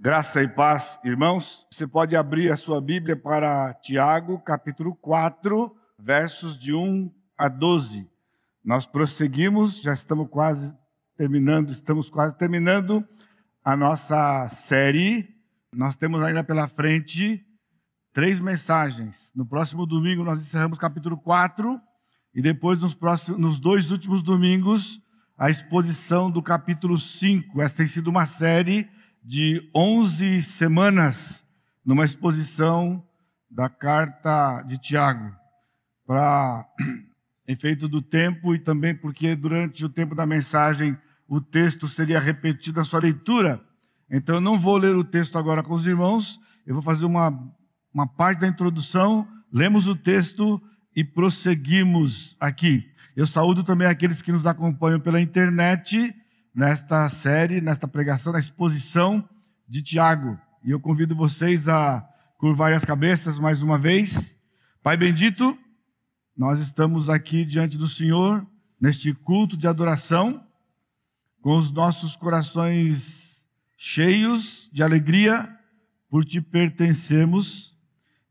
Graça e paz, irmãos. Você pode abrir a sua Bíblia para Tiago, capítulo 4, versos de 1 a 12. Nós prosseguimos, já estamos quase terminando, estamos quase terminando a nossa série. Nós temos ainda pela frente três mensagens. No próximo domingo nós encerramos capítulo 4 e depois nos, próximos, nos dois últimos domingos a exposição do capítulo 5. Esta tem sido uma série de 11 semanas numa exposição da carta de Tiago. Para efeito do tempo e também porque durante o tempo da mensagem o texto seria repetido na sua leitura. Então eu não vou ler o texto agora com os irmãos, eu vou fazer uma, uma parte da introdução, lemos o texto e prosseguimos aqui. Eu saúdo também aqueles que nos acompanham pela internet nesta série, nesta pregação, na exposição de Tiago. E eu convido vocês a curvar as cabeças mais uma vez. Pai bendito, nós estamos aqui diante do Senhor, neste culto de adoração, com os nossos corações cheios de alegria por te pertencermos,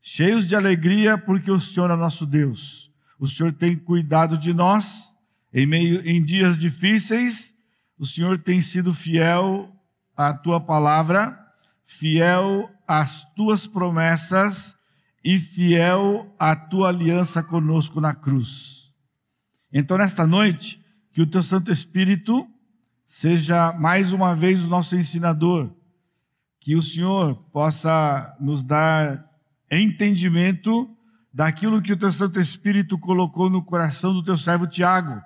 cheios de alegria porque o Senhor é nosso Deus o Senhor tem cuidado de nós em meio em dias difíceis. O Senhor tem sido fiel à tua palavra, fiel às tuas promessas e fiel à tua aliança conosco na cruz. Então, nesta noite, que o teu Santo Espírito seja mais uma vez o nosso ensinador, que o Senhor possa nos dar entendimento daquilo que o teu Santo Espírito colocou no coração do teu servo Tiago.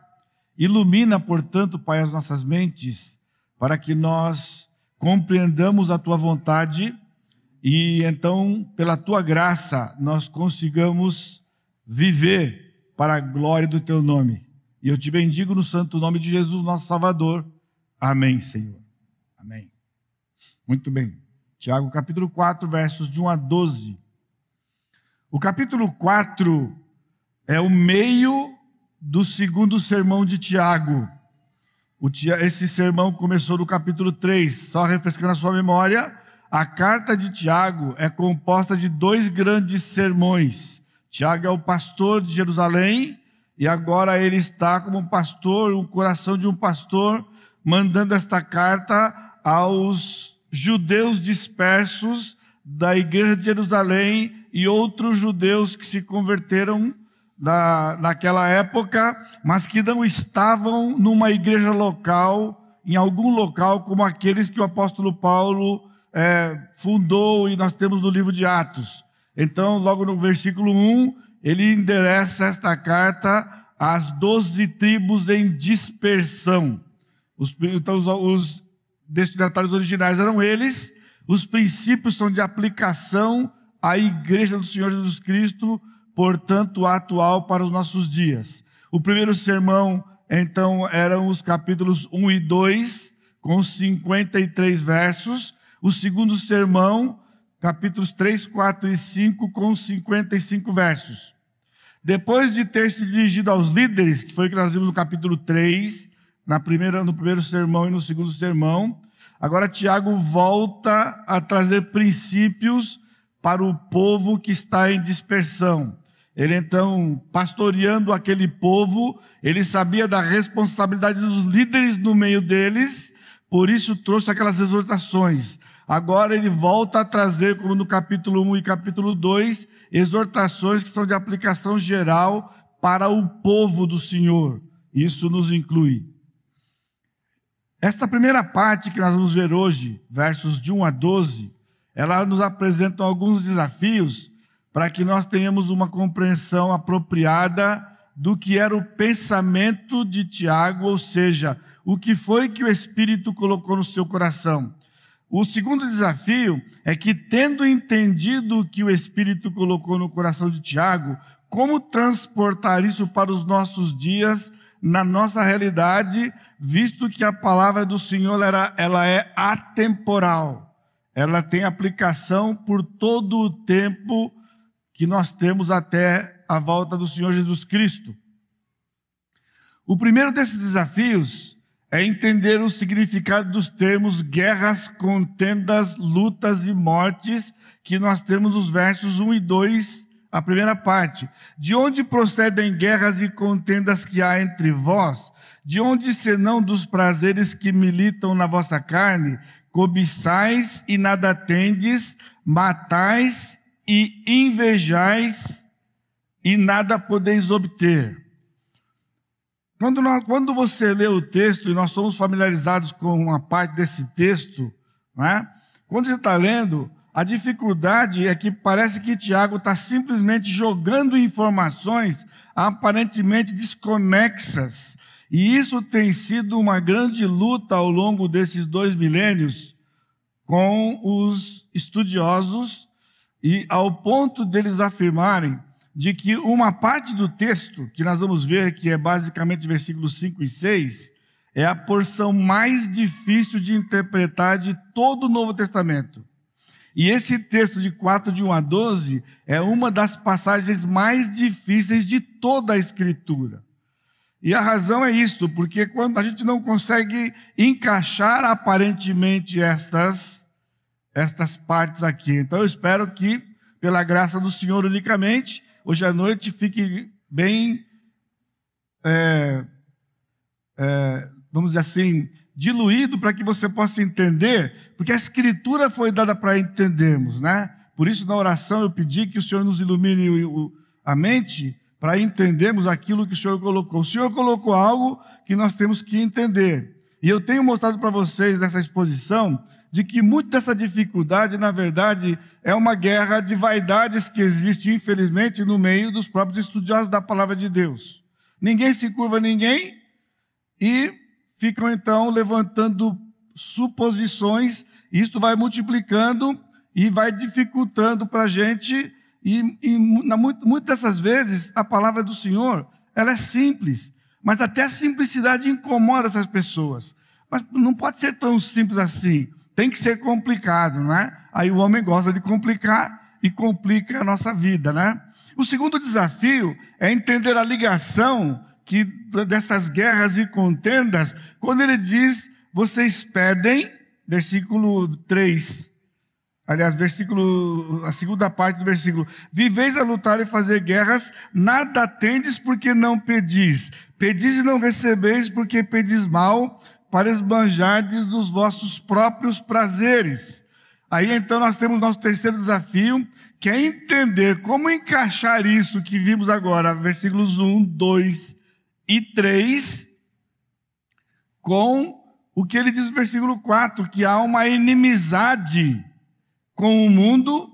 Ilumina, portanto, Pai, as nossas mentes, para que nós compreendamos a tua vontade e então, pela tua graça, nós consigamos viver para a glória do teu nome. E eu te bendigo no santo nome de Jesus, nosso Salvador. Amém, Senhor. Amém. Muito bem. Tiago capítulo 4, versos de 1 a 12. O capítulo 4 é o meio do segundo sermão de Tiago. Esse sermão começou no capítulo 3, só refrescando a sua memória. A carta de Tiago é composta de dois grandes sermões. Tiago é o pastor de Jerusalém e agora ele está como pastor, o coração de um pastor, mandando esta carta aos judeus dispersos da igreja de Jerusalém e outros judeus que se converteram na, naquela época, mas que não estavam numa igreja local, em algum local como aqueles que o apóstolo Paulo é, fundou e nós temos no livro de Atos. Então, logo no versículo 1, ele endereça esta carta às doze tribos em dispersão. Os, então, os, os destinatários originais eram eles, os princípios são de aplicação a igreja do Senhor Jesus Cristo, portanto, atual para os nossos dias. O primeiro sermão, então, eram os capítulos 1 e 2, com 53 versos. O segundo sermão, capítulos 3, 4 e 5, com 55 versos. Depois de ter se dirigido aos líderes, que foi o que nós vimos no capítulo 3, na primeira, no primeiro sermão e no segundo sermão, agora Tiago volta a trazer princípios para o povo que está em dispersão. Ele então, pastoreando aquele povo, ele sabia da responsabilidade dos líderes no meio deles, por isso trouxe aquelas exortações. Agora ele volta a trazer, como no capítulo 1 e capítulo 2, exortações que são de aplicação geral para o povo do Senhor. Isso nos inclui. Esta primeira parte que nós vamos ver hoje, versos de 1 a 12, ela nos apresenta alguns desafios para que nós tenhamos uma compreensão apropriada do que era o pensamento de Tiago, ou seja, o que foi que o Espírito colocou no seu coração. O segundo desafio é que, tendo entendido o que o Espírito colocou no coração de Tiago, como transportar isso para os nossos dias, na nossa realidade, visto que a palavra do Senhor ela, ela é atemporal ela tem aplicação por todo o tempo que nós temos até a volta do Senhor Jesus Cristo. O primeiro desses desafios é entender o significado dos termos guerras, contendas, lutas e mortes, que nós temos os versos 1 e 2, a primeira parte. De onde procedem guerras e contendas que há entre vós? De onde senão dos prazeres que militam na vossa carne? Cobiçais e nada tendes, matais e invejais e nada podeis obter. Quando, nós, quando você lê o texto, e nós somos familiarizados com uma parte desse texto, é? quando você está lendo, a dificuldade é que parece que Tiago está simplesmente jogando informações aparentemente desconexas. E isso tem sido uma grande luta ao longo desses dois milênios com os estudiosos, e ao ponto deles afirmarem de que uma parte do texto, que nós vamos ver, que é basicamente versículos 5 e 6, é a porção mais difícil de interpretar de todo o Novo Testamento. E esse texto de 4, de 1 a 12, é uma das passagens mais difíceis de toda a Escritura. E a razão é isso, porque quando a gente não consegue encaixar aparentemente estas, estas partes aqui. Então eu espero que, pela graça do Senhor unicamente, hoje à noite fique bem, é, é, vamos dizer assim, diluído para que você possa entender, porque a Escritura foi dada para entendermos, né? Por isso, na oração, eu pedi que o Senhor nos ilumine a mente para entendermos aquilo que o Senhor colocou. O Senhor colocou algo que nós temos que entender. E eu tenho mostrado para vocês nessa exposição de que muito dessa dificuldade, na verdade, é uma guerra de vaidades que existe, infelizmente, no meio dos próprios estudiosos da palavra de Deus. Ninguém se curva a ninguém e ficam então levantando suposições, e isto vai multiplicando e vai dificultando para a gente, e, e na, muitas dessas vezes a palavra do Senhor, ela é simples, mas até a simplicidade incomoda essas pessoas. Mas não pode ser tão simples assim tem que ser complicado, não é? Aí o homem gosta de complicar e complica a nossa vida, né? O segundo desafio é entender a ligação que dessas guerras e contendas, quando ele diz: vocês pedem, versículo 3. Aliás, versículo, a segunda parte do versículo: Viveis a lutar e fazer guerras, nada tendes porque não pedis. Pedis e não recebeis porque pedis mal, para esbanjardes dos vossos próprios prazeres. Aí então nós temos nosso terceiro desafio, que é entender como encaixar isso que vimos agora, versículos 1, 2 e 3, com o que ele diz no versículo 4, que há uma inimizade com o mundo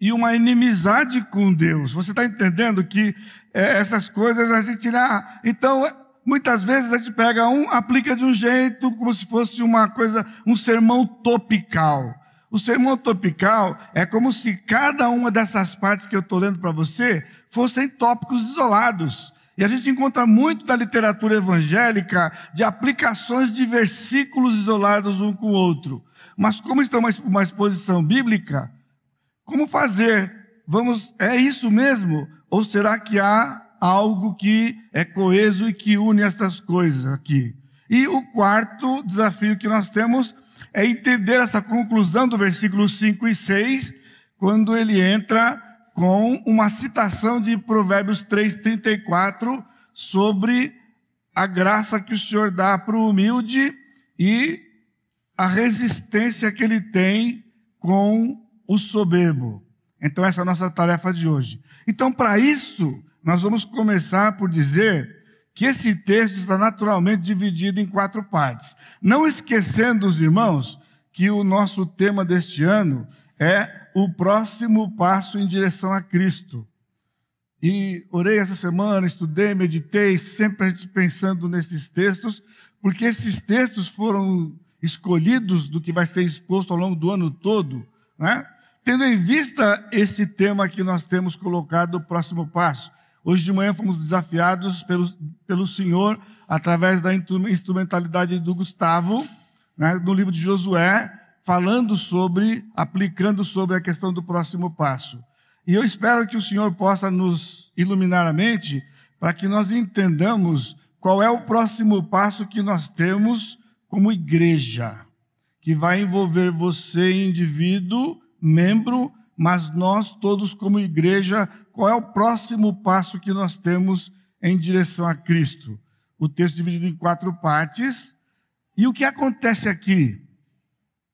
e uma inimizade com Deus. Você está entendendo que é, essas coisas a gente. Ah, então, muitas vezes a gente pega um, aplica de um jeito, como se fosse uma coisa, um sermão topical. O sermão topical é como se cada uma dessas partes que eu estou lendo para você fossem tópicos isolados. E a gente encontra muito na literatura evangélica de aplicações de versículos isolados um com o outro. Mas como está uma, uma exposição bíblica, como fazer? Vamos, é isso mesmo? Ou será que há algo que é coeso e que une estas coisas aqui. E o quarto desafio que nós temos é entender essa conclusão do versículo 5 e 6, quando ele entra com uma citação de Provérbios 3:34 sobre a graça que o Senhor dá para o humilde e a resistência que ele tem com o soberbo. Então essa é a nossa tarefa de hoje. Então para isso, nós vamos começar por dizer que esse texto está naturalmente dividido em quatro partes. Não esquecendo, os irmãos, que o nosso tema deste ano é o próximo passo em direção a Cristo. E orei essa semana, estudei, meditei, sempre a gente pensando nesses textos, porque esses textos foram escolhidos do que vai ser exposto ao longo do ano todo, né? tendo em vista esse tema que nós temos colocado, o próximo passo. Hoje de manhã fomos desafiados pelo, pelo Senhor, através da instrumentalidade do Gustavo, né, no livro de Josué, falando sobre, aplicando sobre a questão do próximo passo. E eu espero que o Senhor possa nos iluminar a mente para que nós entendamos qual é o próximo passo que nós temos como igreja, que vai envolver você, indivíduo, membro, mas nós todos como igreja, qual é o próximo passo que nós temos em direção a Cristo? O texto dividido em quatro partes. E o que acontece aqui?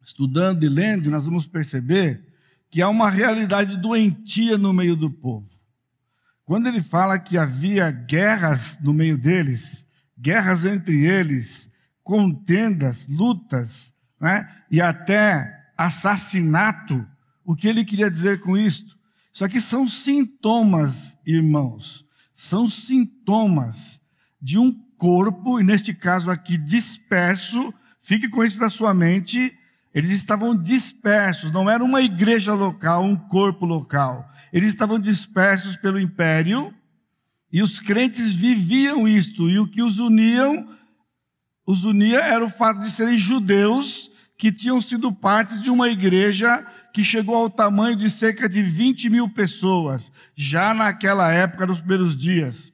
Estudando e lendo, nós vamos perceber que há uma realidade doentia no meio do povo. Quando ele fala que havia guerras no meio deles, guerras entre eles, contendas, lutas, né? e até assassinato. O que ele queria dizer com isto? Isso aqui são sintomas, irmãos, são sintomas de um corpo, e neste caso aqui disperso, fique com isso na sua mente, eles estavam dispersos, não era uma igreja local, um corpo local. Eles estavam dispersos pelo império, e os crentes viviam isto, e o que os uniam os unia era o fato de serem judeus que tinham sido parte de uma igreja que chegou ao tamanho de cerca de 20 mil pessoas, já naquela época, nos primeiros dias.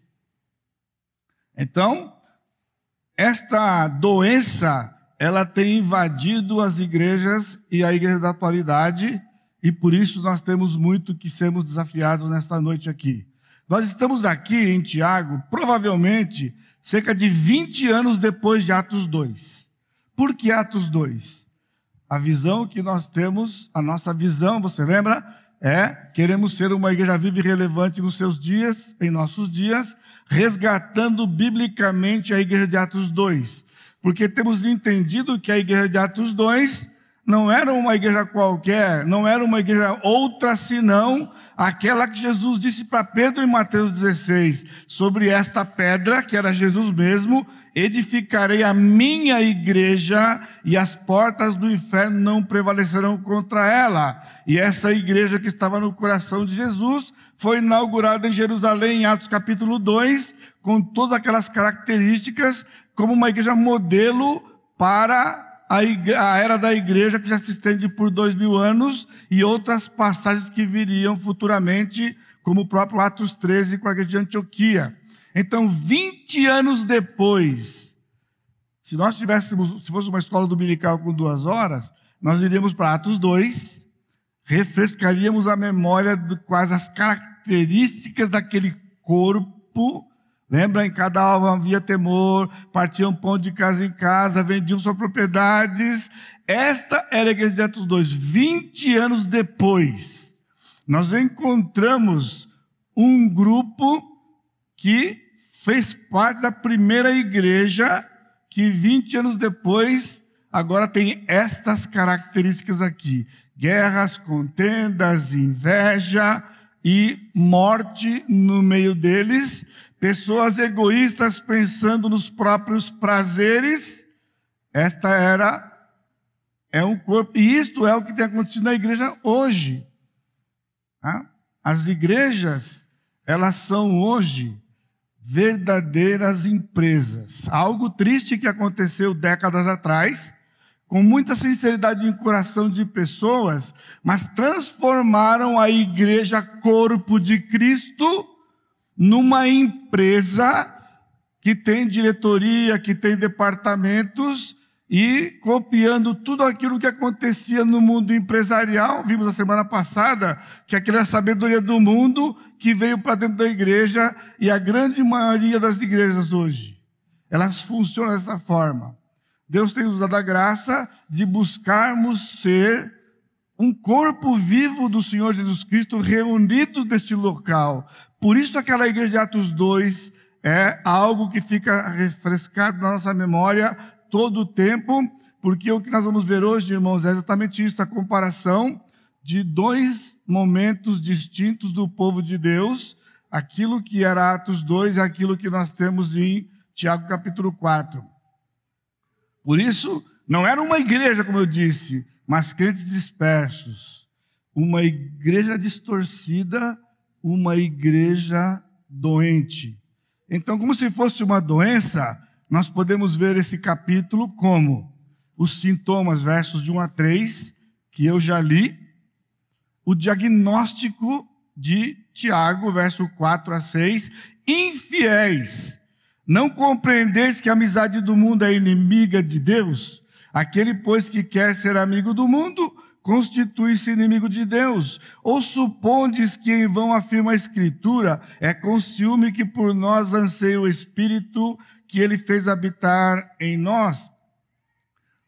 Então, esta doença, ela tem invadido as igrejas e a igreja da atualidade, e por isso nós temos muito que sermos desafiados nesta noite aqui. Nós estamos aqui em Tiago, provavelmente cerca de 20 anos depois de Atos 2. Por que Atos 2? A visão que nós temos, a nossa visão, você lembra? É, queremos ser uma igreja viva e relevante nos seus dias, em nossos dias, resgatando biblicamente a igreja de Atos 2. Porque temos entendido que a igreja de Atos 2 não era uma igreja qualquer, não era uma igreja outra senão aquela que Jesus disse para Pedro em Mateus 16, sobre esta pedra, que era Jesus mesmo, edificarei a minha igreja e as portas do inferno não prevalecerão contra ela. E essa igreja que estava no coração de Jesus foi inaugurada em Jerusalém, em Atos capítulo 2, com todas aquelas características, como uma igreja modelo para a, a era da igreja que já se estende por dois mil anos e outras passagens que viriam futuramente, como o próprio Atos 13 com a igreja de Antioquia. Então, 20 anos depois, se nós tivéssemos, se fosse uma escola dominical com duas horas, nós iríamos para Atos 2, refrescaríamos a memória de quais as características daquele corpo Lembra, em cada alva havia temor, partiam pão de casa em casa, vendiam suas propriedades. Esta era a igreja de Atos 2. 20 anos depois, nós encontramos um grupo que fez parte da primeira igreja, que 20 anos depois, agora tem estas características aqui: guerras, contendas, inveja e morte no meio deles pessoas egoístas pensando nos próprios prazeres. Esta era é um corpo, e isto é o que tem acontecido na igreja hoje. Tá? As igrejas, elas são hoje verdadeiras empresas. Algo triste que aconteceu décadas atrás, com muita sinceridade em coração de pessoas, mas transformaram a igreja corpo de Cristo numa empresa que tem diretoria, que tem departamentos e copiando tudo aquilo que acontecia no mundo empresarial. Vimos a semana passada que aquela sabedoria do mundo que veio para dentro da igreja e a grande maioria das igrejas hoje, elas funcionam dessa forma. Deus tem nos dado a graça de buscarmos ser um corpo vivo do Senhor Jesus Cristo reunido neste local, por isso, aquela igreja de Atos 2 é algo que fica refrescado na nossa memória todo o tempo, porque o que nós vamos ver hoje, irmãos, é exatamente isso a comparação de dois momentos distintos do povo de Deus, aquilo que era Atos 2 e aquilo que nós temos em Tiago capítulo 4. Por isso, não era uma igreja, como eu disse, mas crentes dispersos, uma igreja distorcida uma igreja doente. Então, como se fosse uma doença, nós podemos ver esse capítulo como os sintomas, versos de 1 a 3, que eu já li, o diagnóstico de Tiago, verso 4 a 6, infiéis, Não compreendeis que a amizade do mundo é inimiga de Deus? Aquele, pois, que quer ser amigo do mundo, constitui-se inimigo de Deus. Ou supondes que em vão afirma a Escritura, é com ciúme que por nós anseia o Espírito que ele fez habitar em nós?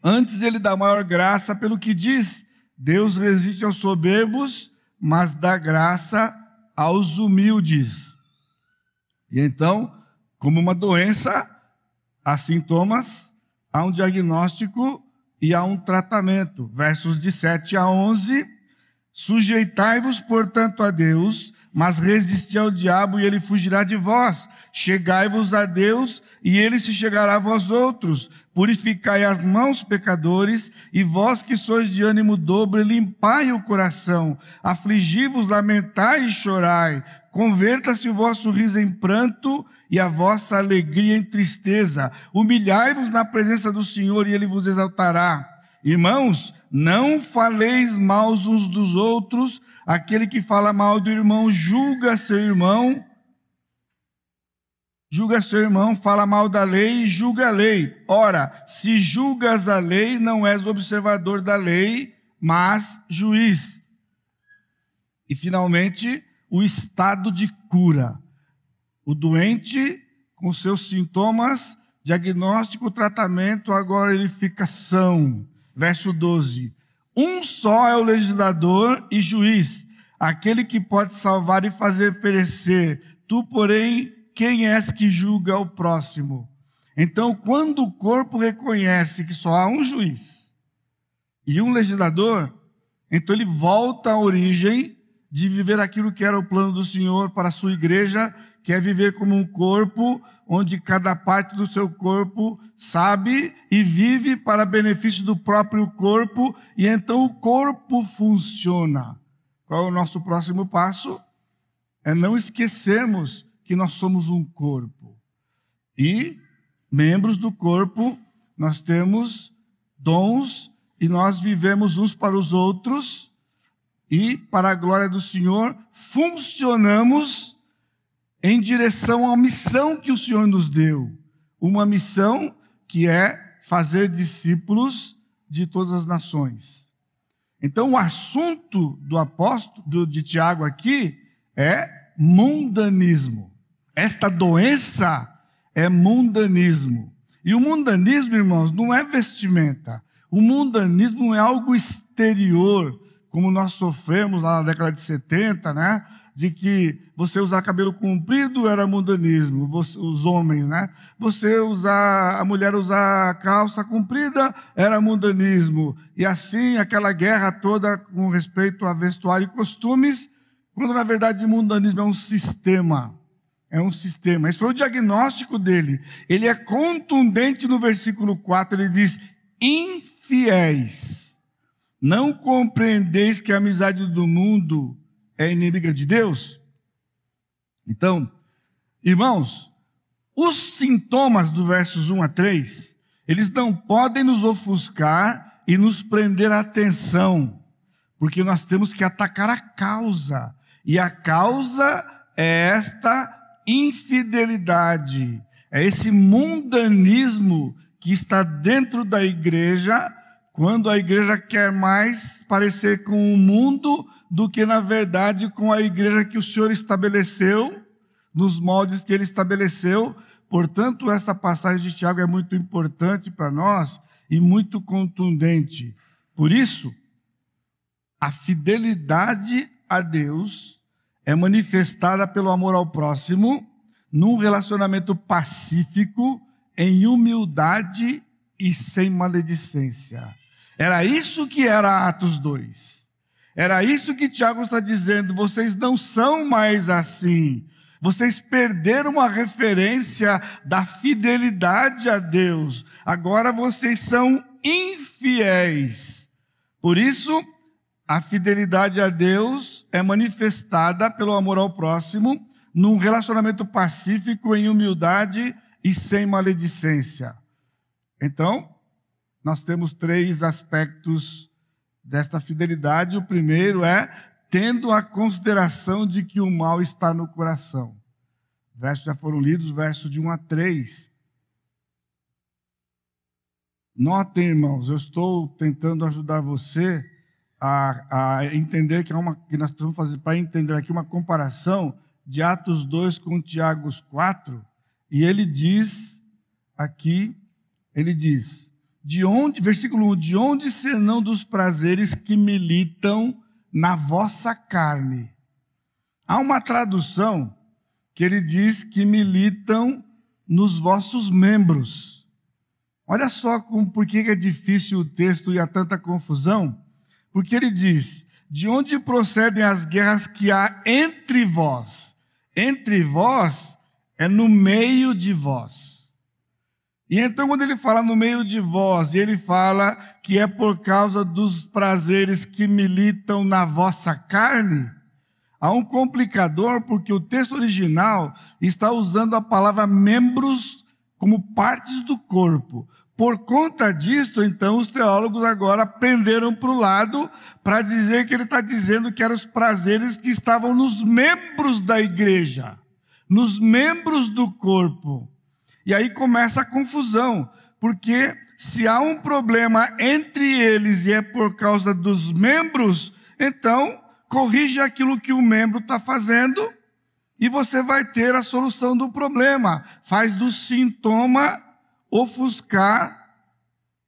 Antes ele dá maior graça pelo que diz: Deus resiste aos soberbos, mas dá graça aos humildes. E então, como uma doença, há sintomas, há um diagnóstico e há um tratamento. Versos de 7 a 11. Sujeitai-vos, portanto, a Deus, mas resisti ao diabo e ele fugirá de vós. Chegai-vos a Deus e ele se chegará a vós outros. Purificai as mãos, pecadores, e vós que sois de ânimo dobre, limpai o coração. Afligi-vos, lamentai e chorai. Converta-se o vosso riso em pranto e a vossa alegria em tristeza. Humilhai-vos na presença do Senhor e ele vos exaltará. Irmãos, não faleis mal uns dos outros. Aquele que fala mal do irmão julga seu irmão julga seu irmão, fala mal da lei e julga a lei. Ora, se julgas a lei, não és observador da lei, mas juiz. E finalmente, o estado de cura. O doente, com seus sintomas, diagnóstico, tratamento, agora ele fica são. Verso 12. Um só é o legislador e juiz, aquele que pode salvar e fazer perecer. Tu, porém, quem és que julga o próximo? Então, quando o corpo reconhece que só há um juiz e um legislador, então ele volta à origem de viver aquilo que era o plano do Senhor para a sua igreja, que é viver como um corpo, onde cada parte do seu corpo sabe e vive para benefício do próprio corpo, e então o corpo funciona. Qual é o nosso próximo passo? É não esquecermos que nós somos um corpo. E, membros do corpo, nós temos dons e nós vivemos uns para os outros e, para a glória do Senhor, funcionamos em direção à missão que o Senhor nos deu. Uma missão que é fazer discípulos de todas as nações. Então, o assunto do apóstolo de Tiago aqui é mundanismo. Esta doença é mundanismo. E o mundanismo, irmãos, não é vestimenta. O mundanismo é algo exterior, como nós sofremos lá na década de 70, né? De que você usar cabelo comprido era mundanismo, os homens, né? Você usar, a mulher usar calça comprida era mundanismo. E assim, aquela guerra toda com respeito a vestuário e costumes, quando na verdade mundanismo é um sistema é um sistema. Esse foi o diagnóstico dele. Ele é contundente no versículo 4, ele diz: infiéis. Não compreendeis que a amizade do mundo é inimiga de Deus? Então, irmãos, os sintomas do versos 1 a 3, eles não podem nos ofuscar e nos prender a atenção, porque nós temos que atacar a causa. E a causa é esta infidelidade, é esse mundanismo que está dentro da igreja, quando a igreja quer mais parecer com o mundo do que, na verdade, com a igreja que o Senhor estabeleceu, nos moldes que ele estabeleceu. Portanto, essa passagem de Tiago é muito importante para nós e muito contundente. Por isso, a fidelidade a Deus é manifestada pelo amor ao próximo, num relacionamento pacífico, em humildade e sem maledicência. Era isso que era Atos 2. Era isso que Tiago está dizendo. Vocês não são mais assim. Vocês perderam a referência da fidelidade a Deus. Agora vocês são infiéis. Por isso, a fidelidade a Deus é manifestada pelo amor ao próximo, num relacionamento pacífico, em humildade e sem maledicência. Então, nós temos três aspectos desta fidelidade. O primeiro é tendo a consideração de que o mal está no coração. Versos já foram lidos, versos de 1 a 3. Notem, irmãos, eu estou tentando ajudar você a, a entender que, é uma, que nós precisamos fazer para entender aqui uma comparação de Atos 2 com Tiago 4, e ele diz aqui, ele diz, de onde, versículo 1, de onde senão dos prazeres que militam na vossa carne? Há uma tradução que ele diz que militam nos vossos membros. Olha só como, por que é difícil o texto e há tanta confusão. Porque ele diz: De onde procedem as guerras que há entre vós? Entre vós é no meio de vós. E então, quando ele fala no meio de vós, e ele fala que é por causa dos prazeres que militam na vossa carne, há um complicador, porque o texto original está usando a palavra membros como partes do corpo. Por conta disso, então, os teólogos agora penderam para o lado para dizer que ele está dizendo que eram os prazeres que estavam nos membros da igreja, nos membros do corpo. E aí começa a confusão, porque se há um problema entre eles e é por causa dos membros, então corrige aquilo que o membro está fazendo e você vai ter a solução do problema. Faz do sintoma ofuscar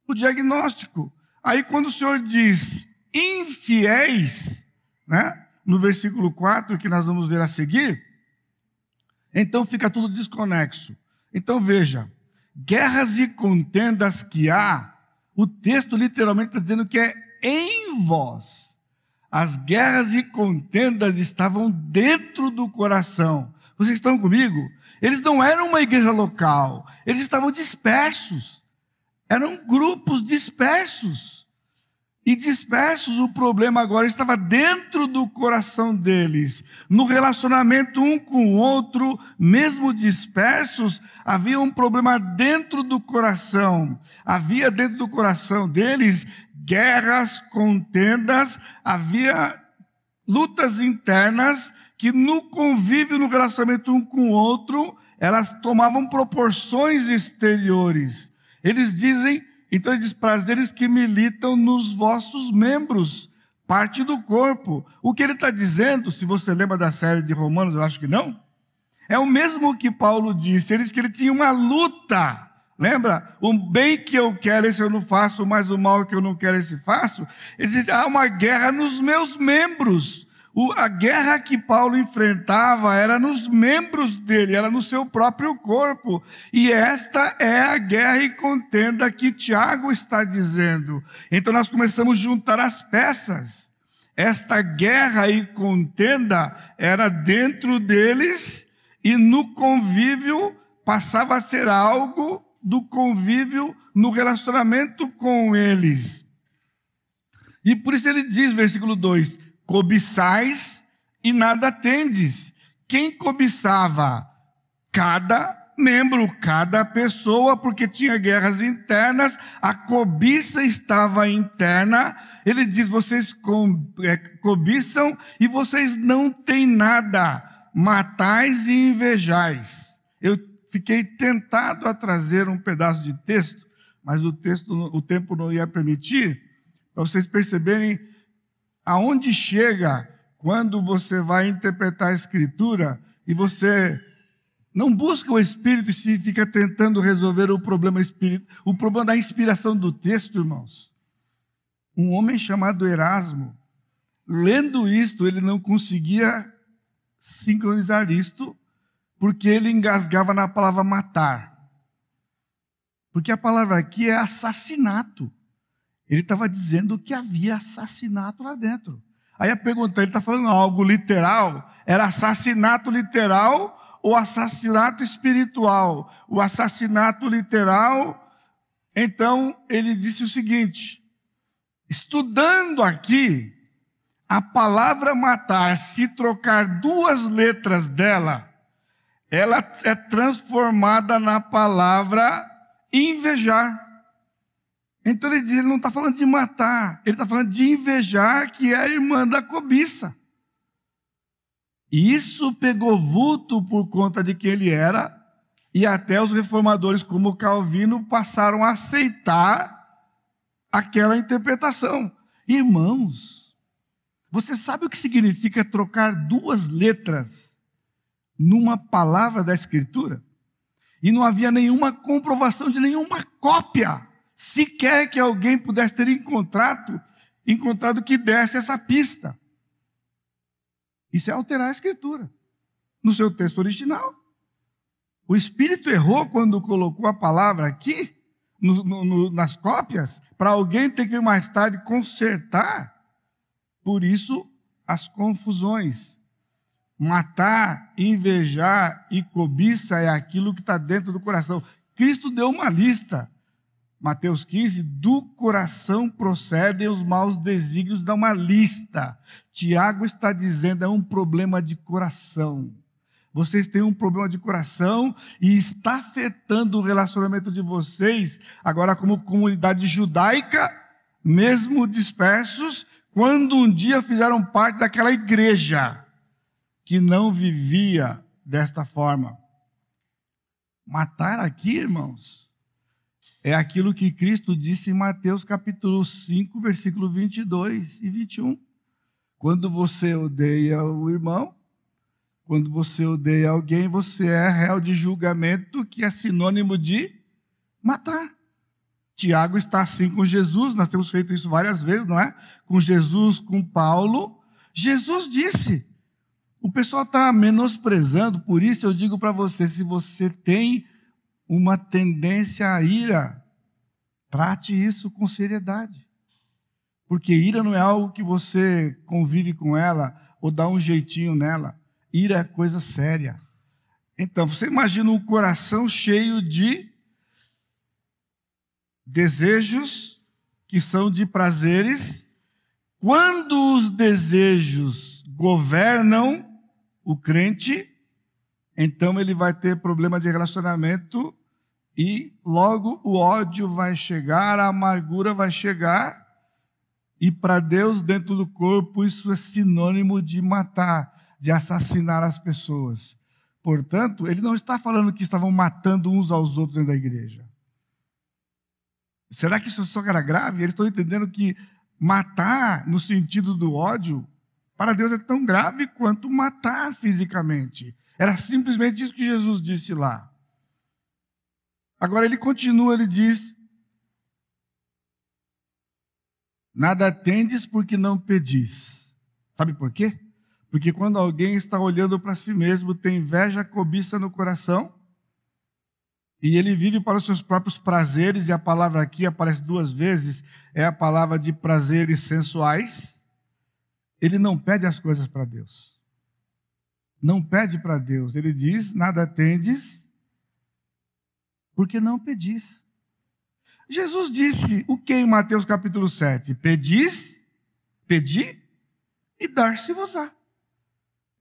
o diagnóstico. Aí, quando o Senhor diz infiéis, né, no versículo 4, que nós vamos ver a seguir, então fica tudo desconexo. Então veja, guerras e contendas que há, o texto literalmente está dizendo que é em vós. As guerras e contendas estavam dentro do coração. Vocês estão comigo? Eles não eram uma igreja local, eles estavam dispersos. Eram grupos dispersos. E dispersos, o problema agora estava dentro do coração deles. No relacionamento um com o outro, mesmo dispersos, havia um problema dentro do coração. Havia dentro do coração deles guerras, contendas, havia lutas internas que no convívio, no relacionamento um com o outro, elas tomavam proporções exteriores. Eles dizem, então ele diz, prazeres que militam nos vossos membros, parte do corpo. O que ele está dizendo, se você lembra da série de Romanos, eu acho que não, é o mesmo que Paulo disse, ele disse que ele tinha uma luta. Lembra? O bem que eu quero, esse eu não faço, mas o mal que eu não quero, esse faço. Existe, há uma guerra nos meus membros. O, a guerra que Paulo enfrentava era nos membros dele, era no seu próprio corpo. E esta é a guerra e contenda que Tiago está dizendo. Então nós começamos a juntar as peças. Esta guerra e contenda era dentro deles e no convívio passava a ser algo do convívio no relacionamento com eles. E por isso ele diz, versículo 2: cobiçais e nada tendes. Quem cobiçava? Cada membro, cada pessoa, porque tinha guerras internas, a cobiça estava interna. Ele diz: vocês é, cobiçam e vocês não têm nada, matais e invejais. Eu fiquei tentado a trazer um pedaço de texto, mas o texto, o tempo não ia permitir, para vocês perceberem aonde chega quando você vai interpretar a Escritura e você não busca o Espírito e fica tentando resolver o problema espírito, o problema da inspiração do texto, irmãos. Um homem chamado Erasmo, lendo isto, ele não conseguia sincronizar isto, porque ele engasgava na palavra matar. Porque a palavra aqui é assassinato. Ele estava dizendo que havia assassinato lá dentro. Aí a pergunta, ele está falando algo literal? Era assassinato literal ou assassinato espiritual? O assassinato literal, então ele disse o seguinte: estudando aqui, a palavra matar, se trocar duas letras dela, ela é transformada na palavra invejar. Então ele diz: ele não está falando de matar, ele está falando de invejar, que é a irmã da cobiça. E isso pegou vulto por conta de quem ele era, e até os reformadores, como Calvino, passaram a aceitar aquela interpretação. Irmãos, você sabe o que significa trocar duas letras numa palavra da Escritura? E não havia nenhuma comprovação de nenhuma cópia, sequer que alguém pudesse ter encontrado, encontrado que desse essa pista. Isso é alterar a Escritura no seu texto original. O Espírito errou quando colocou a palavra aqui, no, no, nas cópias, para alguém ter que mais tarde consertar. Por isso, as confusões. Matar, invejar e cobiça é aquilo que está dentro do coração. Cristo deu uma lista. Mateus 15, do coração procedem os maus desígnios, dá uma lista. Tiago está dizendo, é um problema de coração. Vocês têm um problema de coração e está afetando o relacionamento de vocês, agora como comunidade judaica, mesmo dispersos, quando um dia fizeram parte daquela igreja que não vivia desta forma. Matar aqui, irmãos, é aquilo que Cristo disse em Mateus capítulo 5, versículo 22 e 21. Quando você odeia o irmão, quando você odeia alguém, você é réu de julgamento, que é sinônimo de matar. Tiago está assim com Jesus, nós temos feito isso várias vezes, não é? Com Jesus, com Paulo. Jesus disse: o pessoal está menosprezando, por isso eu digo para você: se você tem uma tendência à ira, trate isso com seriedade. Porque ira não é algo que você convive com ela ou dá um jeitinho nela. Ira é coisa séria. Então, você imagina um coração cheio de desejos que são de prazeres. Quando os desejos governam o crente, então ele vai ter problema de relacionamento e logo o ódio vai chegar, a amargura vai chegar. E para Deus, dentro do corpo, isso é sinônimo de matar de assassinar as pessoas. Portanto, ele não está falando que estavam matando uns aos outros dentro da igreja. Será que isso só era grave? Eles estão entendendo que matar, no sentido do ódio, para Deus é tão grave quanto matar fisicamente. Era simplesmente isso que Jesus disse lá. Agora ele continua, ele diz: Nada tendes porque não pedis. Sabe por quê? Porque quando alguém está olhando para si mesmo, tem inveja, cobiça no coração, e ele vive para os seus próprios prazeres, e a palavra aqui aparece duas vezes, é a palavra de prazeres sensuais. Ele não pede as coisas para Deus. Não pede para Deus. Ele diz: nada tendes, porque não pedis. Jesus disse o que em Mateus capítulo 7? Pedis, pedi e dar-se-vos-á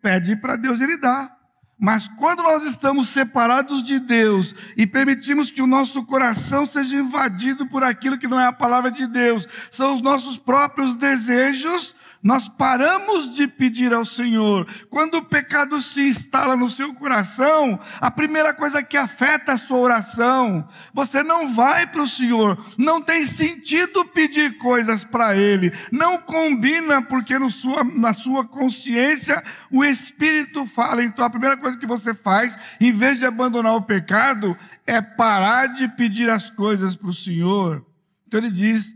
pede para Deus, Ele dá. Mas quando nós estamos separados de Deus e permitimos que o nosso coração seja invadido por aquilo que não é a palavra de Deus, são os nossos próprios desejos, nós paramos de pedir ao Senhor. Quando o pecado se instala no seu coração, a primeira coisa que afeta a sua oração, você não vai para o Senhor. Não tem sentido pedir coisas para Ele. Não combina, porque no sua, na sua consciência o Espírito fala. Então a primeira coisa que você faz, em vez de abandonar o pecado, é parar de pedir as coisas para o Senhor. Então ele diz: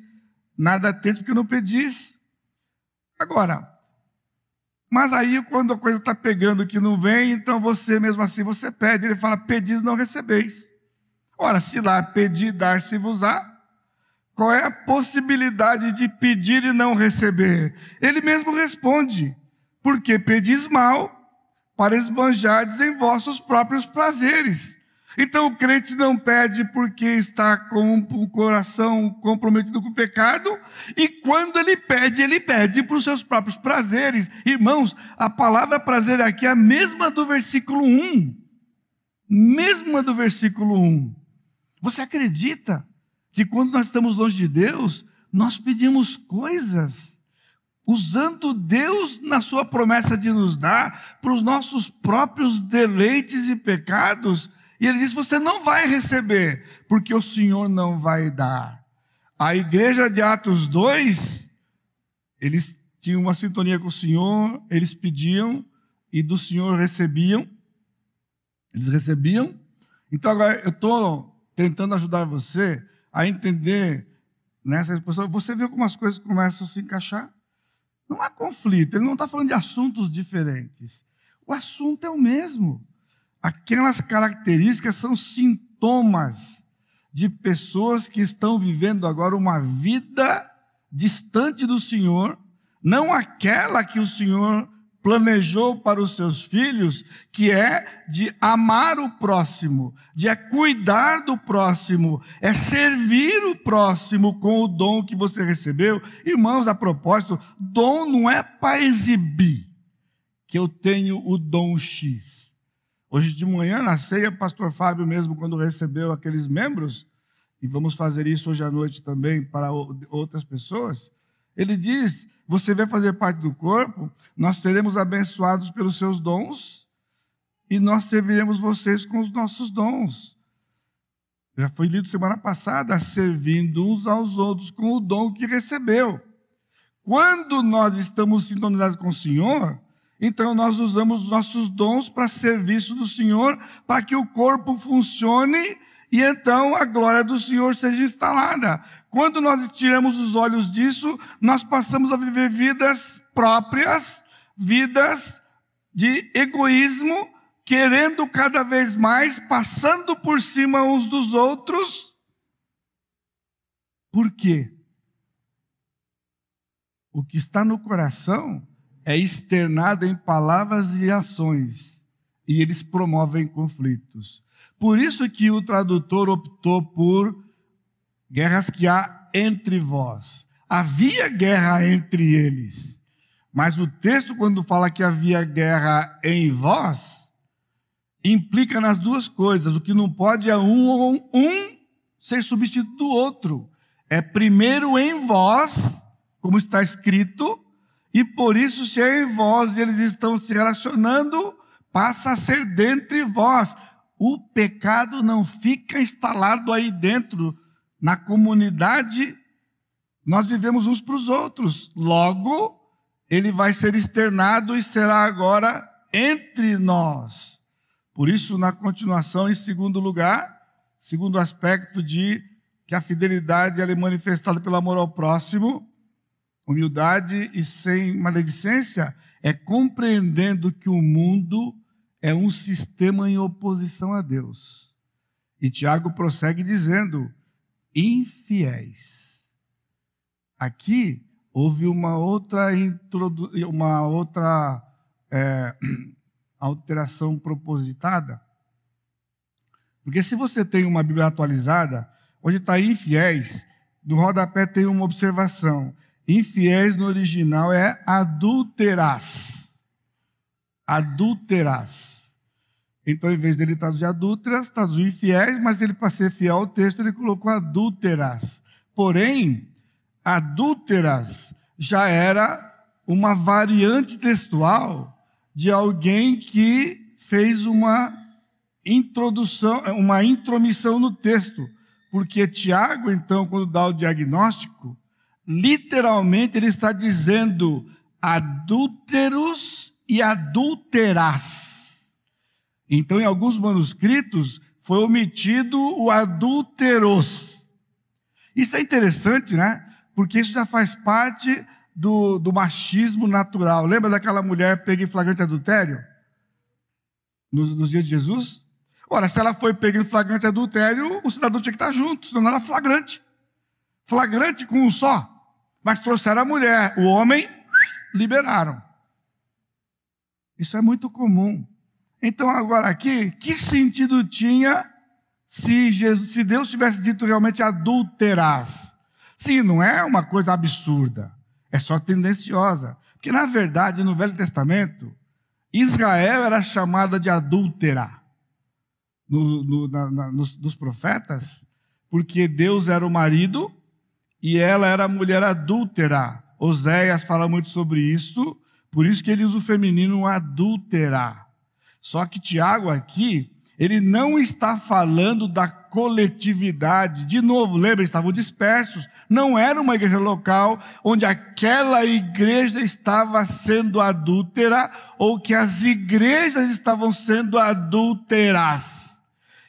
nada atento porque não pedis. Agora, mas aí quando a coisa está pegando que não vem, então você mesmo assim, você pede, ele fala, pedis não recebeis. Ora, se lá pedir, dar-se-vos-á, qual é a possibilidade de pedir e não receber? Ele mesmo responde, porque pedis mal, para esbanjardes em vossos próprios prazeres. Então o crente não pede porque está com o coração comprometido com o pecado, e quando ele pede, ele pede para os seus próprios prazeres. Irmãos, a palavra prazer aqui é a mesma do versículo 1. Mesma do versículo 1. Você acredita que quando nós estamos longe de Deus, nós pedimos coisas usando Deus na sua promessa de nos dar para os nossos próprios deleites e pecados. E ele diz: Você não vai receber, porque o Senhor não vai dar. A igreja de Atos 2, eles tinham uma sintonia com o Senhor, eles pediam e do Senhor recebiam. Eles recebiam. Então agora eu estou tentando ajudar você a entender nessa expressão. Você vê como as coisas começam a se encaixar? Não há conflito, ele não está falando de assuntos diferentes. O assunto é o mesmo. Aquelas características são sintomas de pessoas que estão vivendo agora uma vida distante do Senhor, não aquela que o Senhor planejou para os seus filhos, que é de amar o próximo, de é cuidar do próximo, é servir o próximo com o dom que você recebeu. Irmãos, a propósito, dom não é para exibir que eu tenho o dom X. Hoje de manhã, na ceia, pastor Fábio mesmo, quando recebeu aqueles membros, e vamos fazer isso hoje à noite também para outras pessoas, ele diz você vai fazer parte do corpo, nós seremos abençoados pelos seus dons e nós serviremos vocês com os nossos dons. Já foi lido semana passada, servindo uns aos outros com o dom que recebeu. Quando nós estamos sintonizados com o Senhor, então nós usamos os nossos dons para serviço do Senhor, para que o corpo funcione e então a glória do Senhor seja instalada. Quando nós tiramos os olhos disso, nós passamos a viver vidas próprias, vidas de egoísmo, querendo cada vez mais, passando por cima uns dos outros. Por quê? O que está no coração é externado em palavras e ações, e eles promovem conflitos. Por isso que o tradutor optou por guerras que há entre vós. Havia guerra entre eles. Mas o texto, quando fala que havia guerra em vós, implica nas duas coisas. O que não pode é um, um ser substituto do outro. É primeiro em vós, como está escrito, e por isso, se é em vós eles estão se relacionando, passa a ser dentre vós o pecado não fica instalado aí dentro, na comunidade, nós vivemos uns para os outros. Logo, ele vai ser externado e será agora entre nós. Por isso, na continuação, em segundo lugar, segundo aspecto de que a fidelidade é manifestada pelo amor ao próximo, humildade e sem maledicência, é compreendendo que o mundo é um sistema em oposição a Deus. E Tiago prossegue dizendo: infiéis. Aqui houve uma outra, uma outra é, alteração propositada. Porque se você tem uma Bíblia atualizada, onde está infiéis, no rodapé tem uma observação. Infiéis no original é adulteras adúlteras. Então, em vez dele traduzir adúlteras, traduziu infiéis, mas ele, para ser fiel ao texto, ele colocou adúlteras. Porém, adúlteras já era uma variante textual de alguém que fez uma introdução, uma intromissão no texto. Porque Tiago, então, quando dá o diagnóstico, literalmente ele está dizendo adúlteros e adulterás. Então, em alguns manuscritos, foi omitido o adúlteros. Isso é interessante, né? Porque isso já faz parte do, do machismo natural. Lembra daquela mulher pega em flagrante adultério? Nos, nos, dias de Jesus? Ora, se ela foi pega em flagrante adultério, o cidadão tinha que estar junto, senão não era flagrante. Flagrante com um só. Mas trouxeram a mulher, o homem, liberaram. Isso é muito comum. Então, agora aqui, que sentido tinha se, Jesus, se Deus tivesse dito realmente adulterás? Sim, não é uma coisa absurda, é só tendenciosa. Porque, na verdade, no Velho Testamento, Israel era chamada de adúltera no, no, na, na, nos, nos profetas, porque Deus era o marido e ela era mulher adúltera. Oséias fala muito sobre isso, Por isso que ele usa o feminino adulterar. Só que Tiago aqui, ele não está falando da coletividade. De novo, lembra, estavam dispersos. Não era uma igreja local onde aquela igreja estava sendo adúltera ou que as igrejas estavam sendo adúlteras.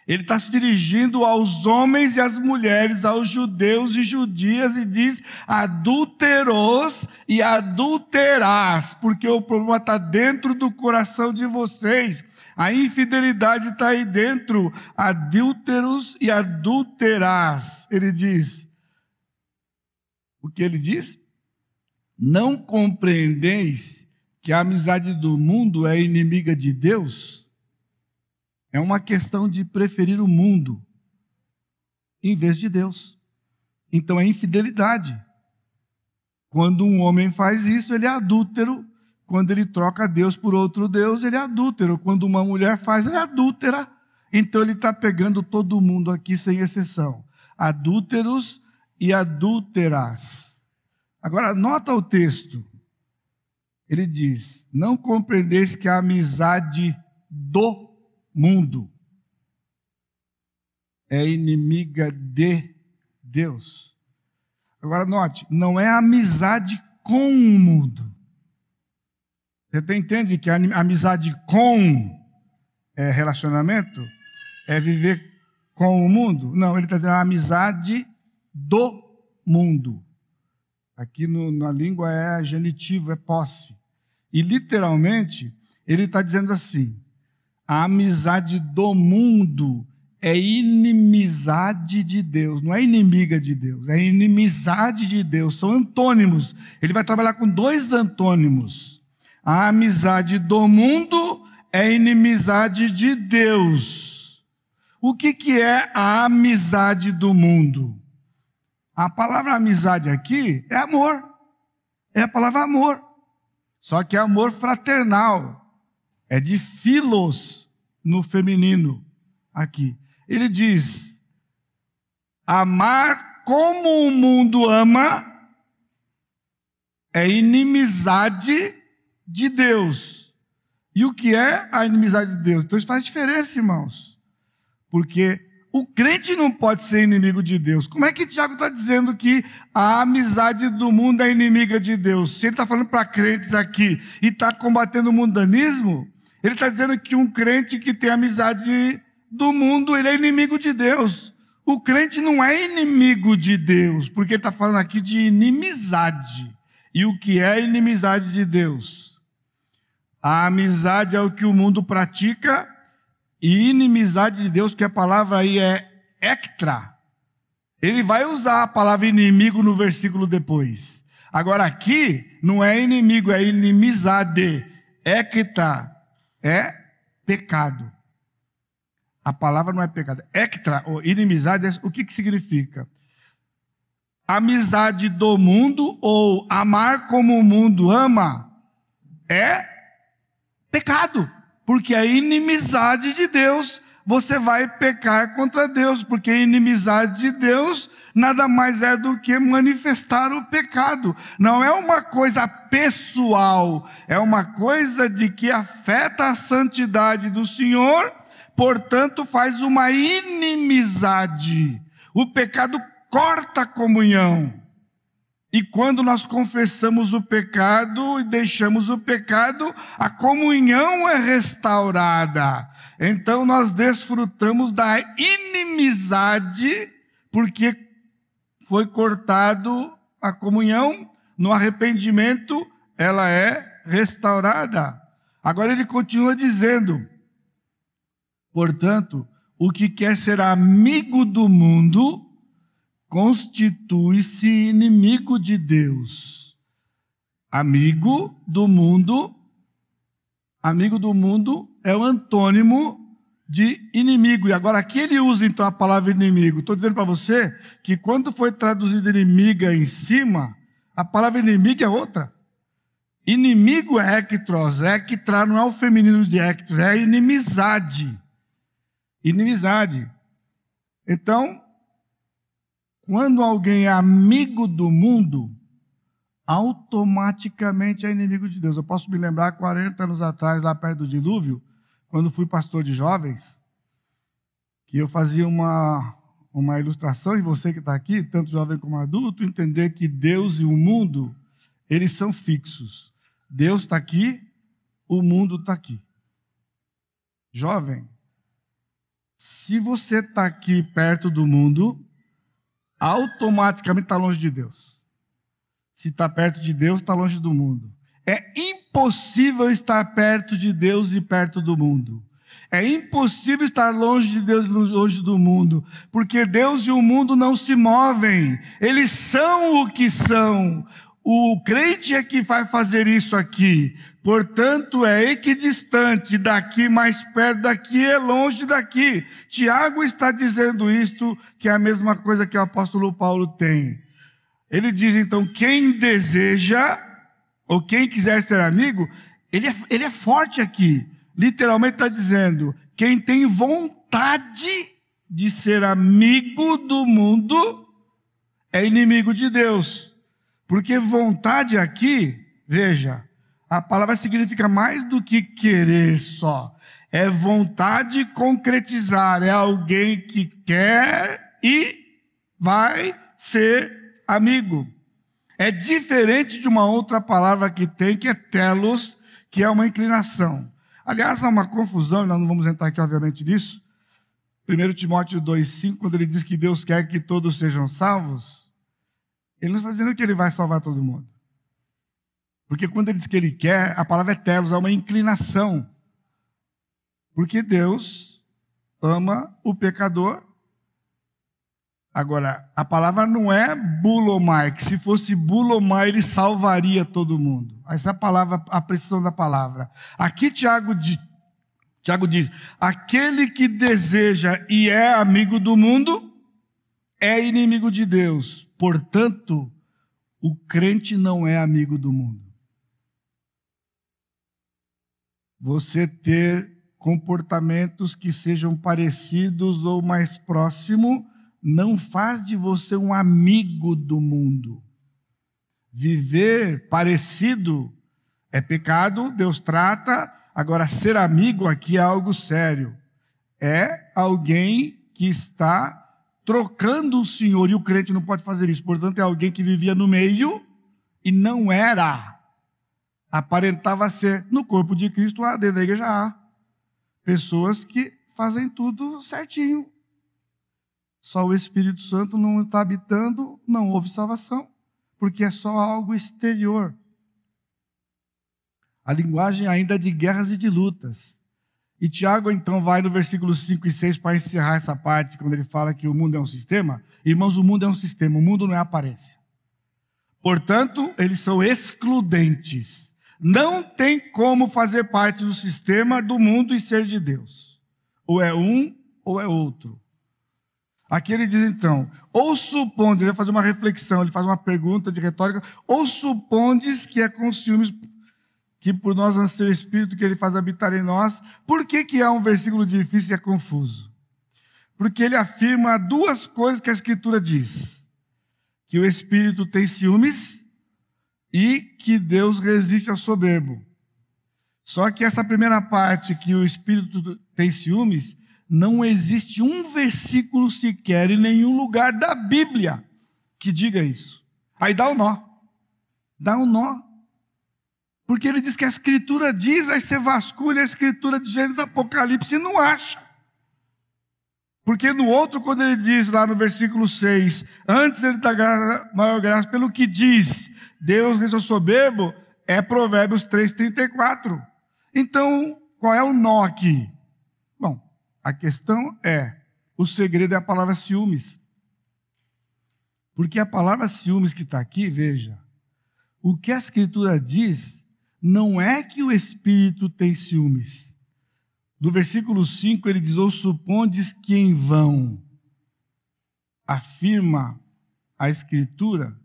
Ele está se dirigindo aos homens e às mulheres, aos judeus e judias, e diz adúlteros e adulterás, porque o problema está dentro do coração de vocês. A infidelidade está aí dentro, adúlteros e adulterás. Ele diz. O que ele diz? Não compreendeis que a amizade do mundo é inimiga de Deus? É uma questão de preferir o mundo em vez de Deus. Então é infidelidade. Quando um homem faz isso, ele é adúltero. Quando ele troca Deus por outro Deus, ele é adúltero. Quando uma mulher faz, ela é adúltera. Então ele está pegando todo mundo aqui sem exceção. Adúlteros e adúlteras. Agora, nota o texto. Ele diz: Não compreendeis que a amizade do mundo é inimiga de Deus. Agora note, não é amizade com o mundo. Você entende que a amizade com é relacionamento é viver com o mundo? Não, ele está dizendo a amizade do mundo. Aqui no, na língua é genitivo, é posse. E literalmente, ele está dizendo assim: a amizade do mundo é inimizade de Deus, não é inimiga de Deus, é inimizade de Deus, são antônimos. Ele vai trabalhar com dois antônimos. A amizade do mundo é inimizade de Deus. O que, que é a amizade do mundo? A palavra amizade aqui é amor. É a palavra amor. Só que é amor fraternal é de filos no feminino aqui. Ele diz: amar como o mundo ama é inimizade de Deus. E o que é a inimizade de Deus? Então isso faz diferença, irmãos. Porque o crente não pode ser inimigo de Deus. Como é que Tiago está dizendo que a amizade do mundo é inimiga de Deus? Se ele está falando para crentes aqui e está combatendo o mundanismo, ele está dizendo que um crente que tem amizade do mundo, ele é inimigo de Deus. O crente não é inimigo de Deus, porque ele está falando aqui de inimizade. E o que é inimizade de Deus? A amizade é o que o mundo pratica, e inimizade de Deus, que a palavra aí é ectra. Ele vai usar a palavra inimigo no versículo depois. Agora aqui não é inimigo, é inimizade. Ecta é pecado. A palavra não é pecado. Ectra, ou inimizade, o que, que significa? Amizade do mundo ou amar como o mundo ama é pecado, porque é inimizade de Deus. Você vai pecar contra Deus, porque inimizade de Deus nada mais é do que manifestar o pecado. Não é uma coisa pessoal, é uma coisa de que afeta a santidade do Senhor, portanto, faz uma inimizade. O pecado corta a comunhão. E quando nós confessamos o pecado e deixamos o pecado, a comunhão é restaurada. Então nós desfrutamos da inimizade, porque foi cortado a comunhão, no arrependimento ela é restaurada. Agora ele continua dizendo: portanto, o que quer ser amigo do mundo constitui-se inimigo de Deus. Amigo do mundo, amigo do mundo é o antônimo de inimigo. E agora aqui ele usa então a palavra inimigo. Estou dizendo para você que quando foi traduzido inimiga em cima, a palavra inimigo é outra. Inimigo é ectros, ectra não é o feminino de ectros, é inimizade. Inimizade. Então, quando alguém é amigo do mundo, automaticamente é inimigo de Deus. Eu posso me lembrar 40 anos atrás, lá perto do dilúvio, quando fui pastor de jovens, que eu fazia uma, uma ilustração, e você que está aqui, tanto jovem como adulto, entender que Deus e o mundo, eles são fixos. Deus está aqui, o mundo está aqui. Jovem, se você está aqui perto do mundo, automaticamente está longe de Deus. Se está perto de Deus, está longe do mundo. É impossível estar perto de Deus e perto do mundo. É impossível estar longe de Deus e longe do mundo, porque Deus e o mundo não se movem, eles são o que são. O crente é que vai fazer isso aqui, portanto é equidistante, daqui mais perto, daqui é longe daqui. Tiago está dizendo isto, que é a mesma coisa que o apóstolo Paulo tem. Ele diz então: quem deseja, ou quem quiser ser amigo, ele é, ele é forte aqui literalmente está dizendo: quem tem vontade de ser amigo do mundo é inimigo de Deus. Porque vontade aqui, veja, a palavra significa mais do que querer só. É vontade concretizar, é alguém que quer e vai ser amigo. É diferente de uma outra palavra que tem, que é telos, que é uma inclinação. Aliás, há uma confusão, nós não vamos entrar aqui, obviamente, nisso. 1 Timóteo 2,5, quando ele diz que Deus quer que todos sejam salvos, ele não está dizendo que ele vai salvar todo mundo. Porque quando ele diz que ele quer, a palavra é telos, é uma inclinação. Porque Deus ama o pecador Agora, a palavra não é bulomai, que se fosse bulomai ele salvaria todo mundo. Essa é a palavra, a precisão da palavra. Aqui Tiago diz, Tiago diz: aquele que deseja e é amigo do mundo é inimigo de Deus. Portanto, o crente não é amigo do mundo. Você ter comportamentos que sejam parecidos ou mais próximos não faz de você um amigo do mundo. Viver parecido é pecado, Deus trata, agora ser amigo aqui é algo sério. É alguém que está trocando o Senhor, e o crente não pode fazer isso. Portanto, é alguém que vivia no meio e não era. Aparentava ser. No corpo de Cristo, dentro da igreja há pessoas que fazem tudo certinho só o Espírito Santo não está habitando, não houve salvação, porque é só algo exterior. A linguagem ainda é de guerras e de lutas. E Tiago então vai no versículo 5 e 6 para encerrar essa parte, quando ele fala que o mundo é um sistema. Irmãos, o mundo é um sistema, o mundo não é aparência. Portanto, eles são excludentes. Não tem como fazer parte do sistema do mundo e ser de Deus. Ou é um ou é outro. Aqui ele diz então: ou supondes, ele vai fazer uma reflexão, ele faz uma pergunta de retórica, ou supondes que é com ciúmes que por nós anseia o Espírito que ele faz habitar em nós. Por que, que é um versículo difícil e é confuso? Porque ele afirma duas coisas que a Escritura diz: que o Espírito tem ciúmes e que Deus resiste ao soberbo. Só que essa primeira parte, que o Espírito tem ciúmes, não existe um versículo sequer em nenhum lugar da Bíblia que diga isso. Aí dá o um nó. Dá um nó. Porque ele diz que a Escritura diz, aí você vasculha a Escritura de Gênesis Apocalipse e não acha. Porque no outro, quando ele diz lá no versículo 6, antes ele dá maior graça pelo que diz, Deus é soberbo, é Provérbios 3,34. Então, qual é o nó aqui? A questão é: o segredo é a palavra ciúmes. Porque a palavra ciúmes que está aqui, veja, o que a Escritura diz não é que o Espírito tem ciúmes. Do versículo 5 ele diz: Ou supondes que em vão afirma a Escritura,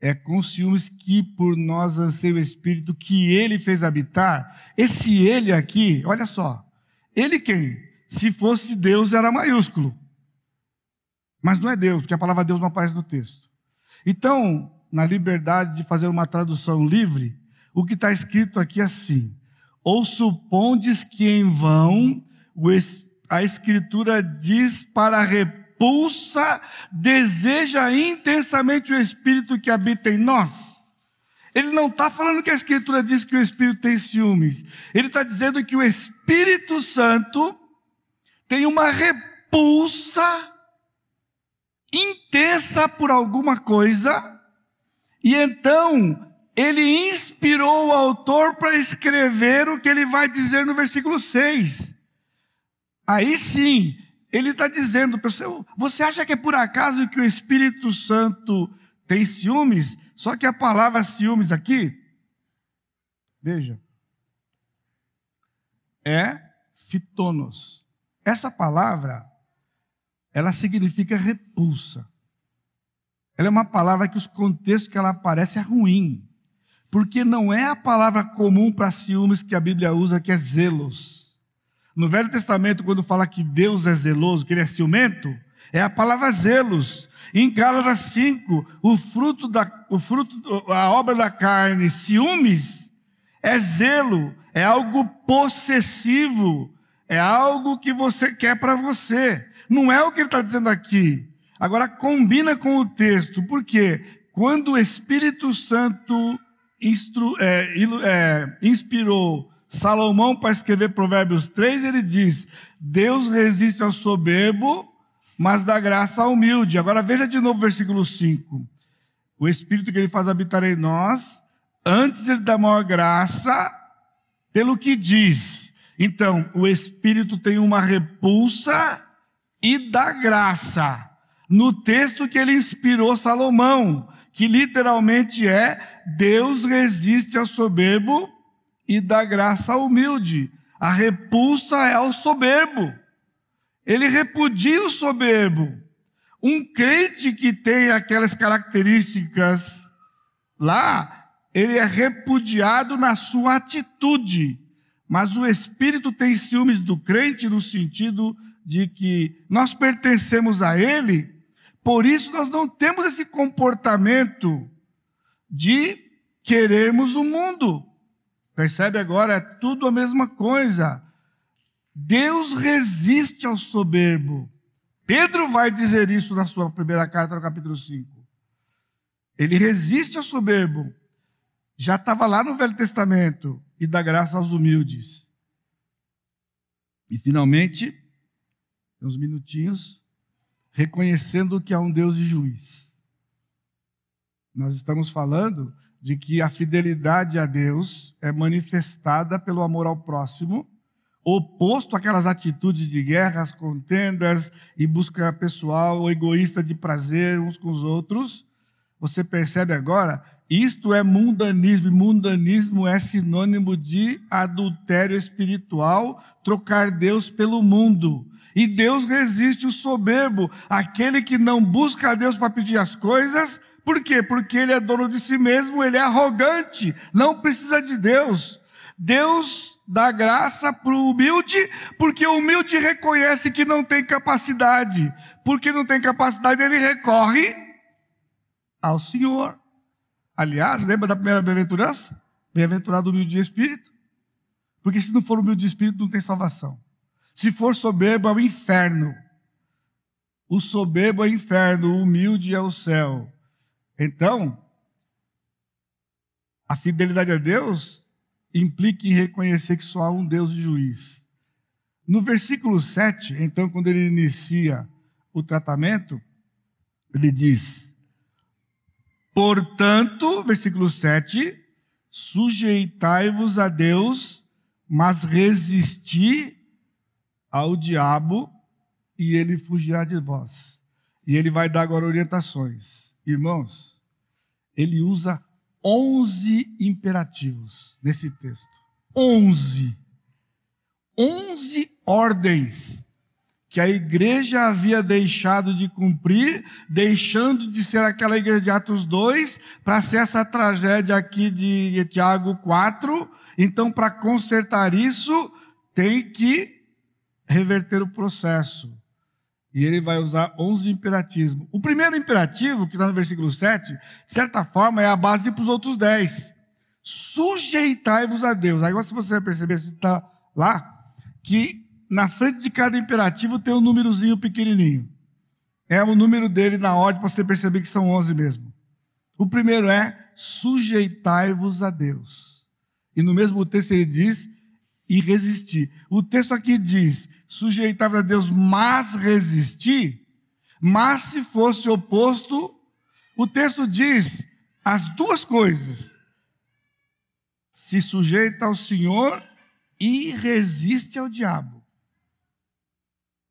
é com ciúmes que por nós anseia o Espírito que ele fez habitar. Esse ele aqui, olha só, ele quem? Se fosse Deus, era maiúsculo. Mas não é Deus, porque a palavra Deus não aparece no texto. Então, na liberdade de fazer uma tradução livre, o que está escrito aqui é assim: Ou supondes que em vão a Escritura diz para repulsa, deseja intensamente o Espírito que habita em nós? Ele não está falando que a Escritura diz que o Espírito tem ciúmes. Ele está dizendo que o Espírito Santo tem uma repulsa intensa por alguma coisa, e então ele inspirou o autor para escrever o que ele vai dizer no versículo 6. Aí sim, ele está dizendo, pessoal, você acha que é por acaso que o Espírito Santo tem ciúmes? Só que a palavra ciúmes aqui, veja, é fitonos. Essa palavra, ela significa repulsa. Ela é uma palavra que os contextos que ela aparece é ruim. Porque não é a palavra comum para ciúmes que a Bíblia usa, que é zelos. No Velho Testamento, quando fala que Deus é zeloso, que ele é ciumento, é a palavra zelos. Em Gálatas 5, o fruto da, o fruto, a obra da carne, ciúmes, é zelo, é algo possessivo, é algo que você quer para você. Não é o que ele está dizendo aqui. Agora combina com o texto, porque quando o Espírito Santo instru, é, é, inspirou Salomão para escrever Provérbios 3, ele diz: Deus resiste ao soberbo, mas dá graça humilde. Agora veja de novo o versículo 5. O Espírito que ele faz habitar em nós, antes ele dá maior graça pelo que diz. Então, o Espírito tem uma repulsa e dá graça. No texto que ele inspirou Salomão, que literalmente é Deus resiste ao soberbo e dá graça ao humilde. A repulsa é ao soberbo. Ele repudia o soberbo. Um crente que tem aquelas características lá, ele é repudiado na sua atitude. Mas o Espírito tem ciúmes do crente no sentido de que nós pertencemos a ele, por isso nós não temos esse comportamento de querermos o mundo. Percebe agora? É tudo a mesma coisa. Deus resiste ao soberbo. Pedro vai dizer isso na sua primeira carta, no capítulo 5. Ele resiste ao soberbo. Já estava lá no Velho Testamento e dá graça aos humildes. E finalmente, uns minutinhos, reconhecendo que há um Deus de juiz. Nós estamos falando de que a fidelidade a Deus é manifestada pelo amor ao próximo oposto àquelas atitudes de guerras, contendas e busca pessoal ou egoísta de prazer uns com os outros. Você percebe agora? Isto é mundanismo, e mundanismo é sinônimo de adultério espiritual, trocar Deus pelo mundo. E Deus resiste o soberbo, aquele que não busca a Deus para pedir as coisas. Por quê? Porque ele é dono de si mesmo, ele é arrogante, não precisa de Deus. Deus dá graça para o humilde, porque o humilde reconhece que não tem capacidade. Porque não tem capacidade, ele recorre ao Senhor. Aliás, lembra da primeira bem-aventurança? Bem-aventurado humilde de espírito. Porque se não for humilde de espírito, não tem salvação. Se for soberbo, é o inferno. O soberbo é o inferno, o humilde é o céu. Então, a fidelidade a Deus implica em reconhecer que só há um Deus juiz. No versículo 7, então, quando ele inicia o tratamento, ele diz: Portanto, versículo 7, sujeitai-vos a Deus, mas resisti ao diabo, e ele fugirá de vós. E ele vai dar agora orientações. Irmãos, ele usa 11 imperativos nesse texto. 11. 11 ordens que a igreja havia deixado de cumprir, deixando de ser aquela igreja de Atos 2, para ser essa tragédia aqui de Tiago 4. Então, para consertar isso, tem que reverter o processo. E ele vai usar 11 imperativos. O primeiro imperativo, que está no versículo 7, de certa forma é a base para os outros 10. Sujeitai-vos a Deus. Agora, se você vai perceber, se está lá, que na frente de cada imperativo tem um númerozinho pequenininho. É o número dele na ordem para você perceber que são 11 mesmo. O primeiro é sujeitai-vos a Deus. E no mesmo texto ele diz e resistir. O texto aqui diz sujeitai-vos a Deus, mas resistir. Mas se fosse oposto, o texto diz as duas coisas. Se sujeita ao Senhor e resiste ao diabo.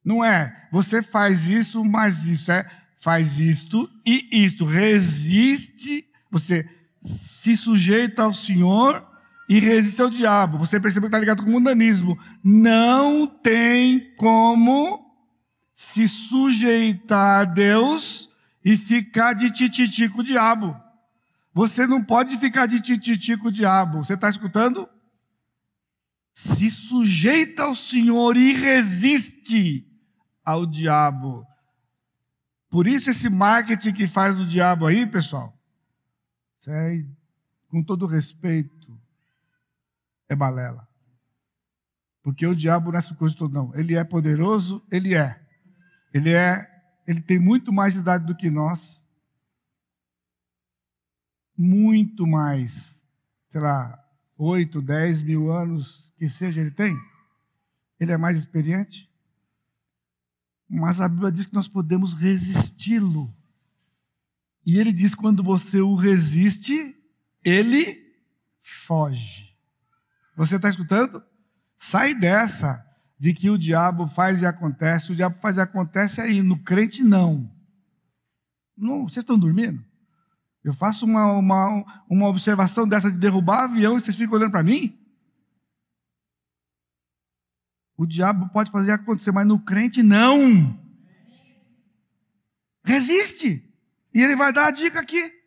Não é, você faz isso, mas isso é, faz isto e isto. Resiste, você se sujeita ao Senhor e resiste ao diabo. Você percebe que está ligado com o mundanismo. Não tem como se sujeitar a Deus e ficar de tititi com o diabo. Você não pode ficar de tititi com o diabo. Você está escutando? Se sujeita ao Senhor e resiste ao diabo. Por isso esse marketing que faz do diabo aí, pessoal, é, com todo respeito, é balela. Porque o diabo não é coisa toda, não. Ele é poderoso, ele é. Ele é, ele tem muito mais idade do que nós. Muito mais, sei lá, oito, dez mil anos que seja ele tem. Ele é mais experiente. Mas a Bíblia diz que nós podemos resisti-lo. E ele diz: quando você o resiste, ele foge. Você está escutando? Sai dessa de que o diabo faz e acontece. O diabo faz e acontece aí. No crente, não. não vocês estão dormindo? Eu faço uma, uma, uma observação dessa de derrubar avião e vocês ficam olhando para mim? O diabo pode fazer acontecer, mas no crente não. Resiste. E ele vai dar a dica aqui.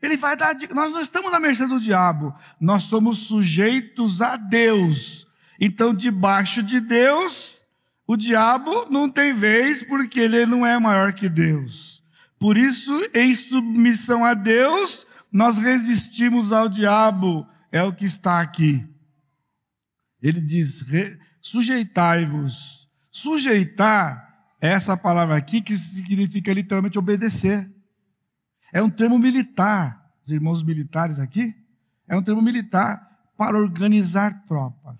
Ele vai dar. Nós não estamos na mercê do diabo. Nós somos sujeitos a Deus. Então, debaixo de Deus, o diabo não tem vez, porque ele não é maior que Deus. Por isso, em submissão a Deus, nós resistimos ao diabo. É o que está aqui. Ele diz: sujeitai-vos. Sujeitar é essa palavra aqui que significa literalmente obedecer. É um termo militar. Os irmãos militares aqui, é um termo militar para organizar tropas.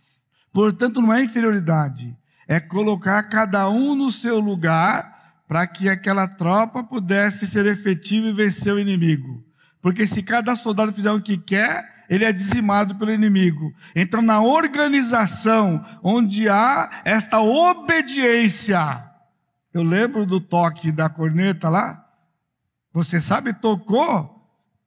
Portanto, não é inferioridade, é colocar cada um no seu lugar para que aquela tropa pudesse ser efetiva e vencer o inimigo. Porque se cada soldado fizer o que quer, ele é dizimado pelo inimigo. Então, na organização onde há esta obediência, eu lembro do toque da corneta lá. Você sabe, tocou,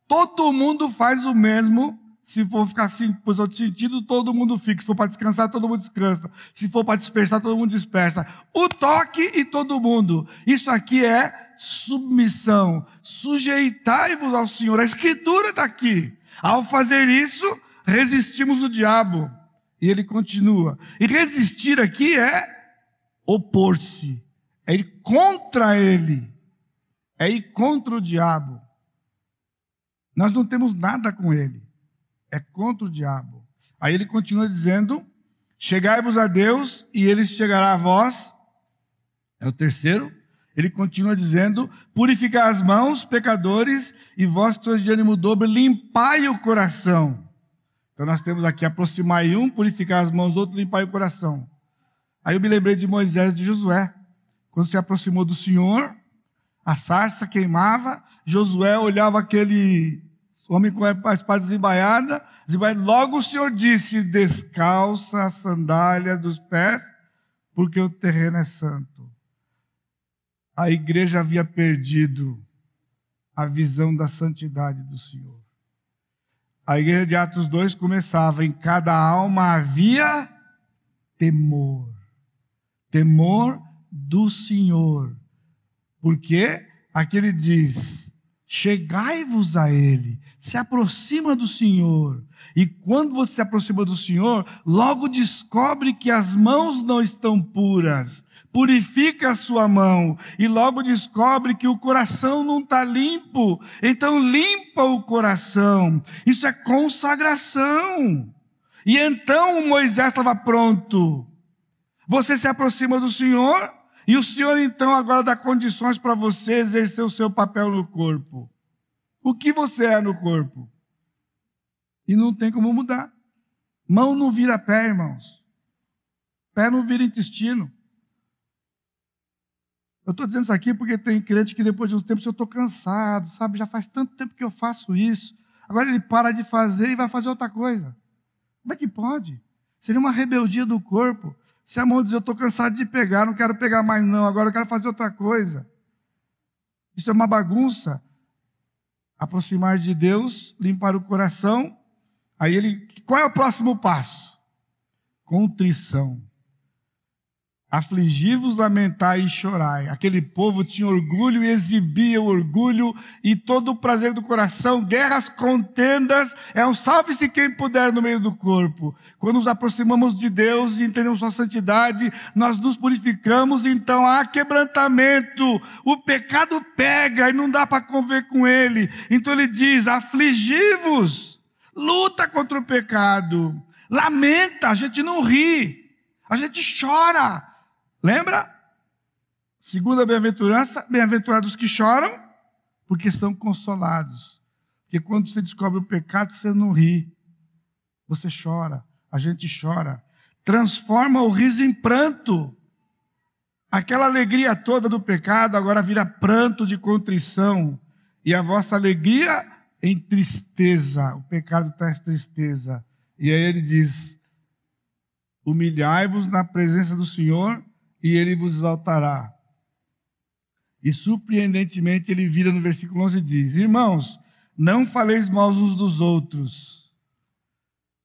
todo mundo faz o mesmo. Se for ficar assim, por outro sentido, todo mundo fica. Se for para descansar, todo mundo descansa. Se for para dispersar, todo mundo dispersa. O toque e todo mundo. Isso aqui é submissão. Sujeitai-vos ao Senhor. A Escritura está aqui. Ao fazer isso, resistimos o diabo. E ele continua. E resistir aqui é opor-se, é ir contra ele, é ir contra o diabo. Nós não temos nada com ele, é contra o diabo. Aí ele continua dizendo: Chegai-vos a Deus e ele chegará a vós. É o terceiro. Ele continua dizendo: purificai as mãos, pecadores, e vós que sois de ânimo dobro, limpai o coração. Então nós temos aqui aproximai um, purificar as mãos, outro, limpai o coração. Aí eu me lembrei de Moisés e de Josué. Quando se aproximou do Senhor, a sarça queimava, Josué olhava aquele homem com a espada desembaiada, logo o Senhor disse: descalça a sandália dos pés, porque o terreno é santo a igreja havia perdido a visão da santidade do Senhor. A igreja de Atos 2 começava: em cada alma havia temor, temor do Senhor. Porque aqui ele diz: chegai-vos a Ele, se aproxima do Senhor. E quando você se aproxima do Senhor, logo descobre que as mãos não estão puras, purifica a sua mão e logo descobre que o coração não está limpo. Então limpa o coração. Isso é consagração. E então Moisés estava pronto. Você se aproxima do Senhor e o Senhor então agora dá condições para você exercer o seu papel no corpo. O que você é no corpo? E não tem como mudar. Mão não vira pé, irmãos. Pé não vira intestino. Eu estou dizendo isso aqui porque tem crente que depois de um tempo, eu estou cansado, sabe, já faz tanto tempo que eu faço isso. Agora ele para de fazer e vai fazer outra coisa. Como é que pode? Seria uma rebeldia do corpo. Se a mão diz, eu estou cansado de pegar, não quero pegar mais não, agora eu quero fazer outra coisa. Isso é uma bagunça. Aproximar de Deus, limpar o coração. Aí ele, qual é o próximo passo? Contrição. Afligi-vos, lamentai e chorai. Aquele povo tinha orgulho e exibia o orgulho e todo o prazer do coração. Guerras, contendas, é um salve-se quem puder no meio do corpo. Quando nos aproximamos de Deus e entendemos sua santidade, nós nos purificamos, então há quebrantamento. O pecado pega e não dá para conviver com ele. Então ele diz: afligi-vos, luta contra o pecado, lamenta, a gente não ri, a gente chora Lembra? Segunda bem-aventurança, bem-aventurados que choram, porque são consolados. Porque quando você descobre o pecado, você não ri. Você chora, a gente chora. Transforma o riso em pranto. Aquela alegria toda do pecado agora vira pranto de contrição. E a vossa alegria em tristeza. O pecado traz tristeza. E aí ele diz: Humilhai-vos na presença do Senhor e ele vos exaltará. E surpreendentemente ele vira no versículo 11 e diz: Irmãos, não faleis mal uns dos outros.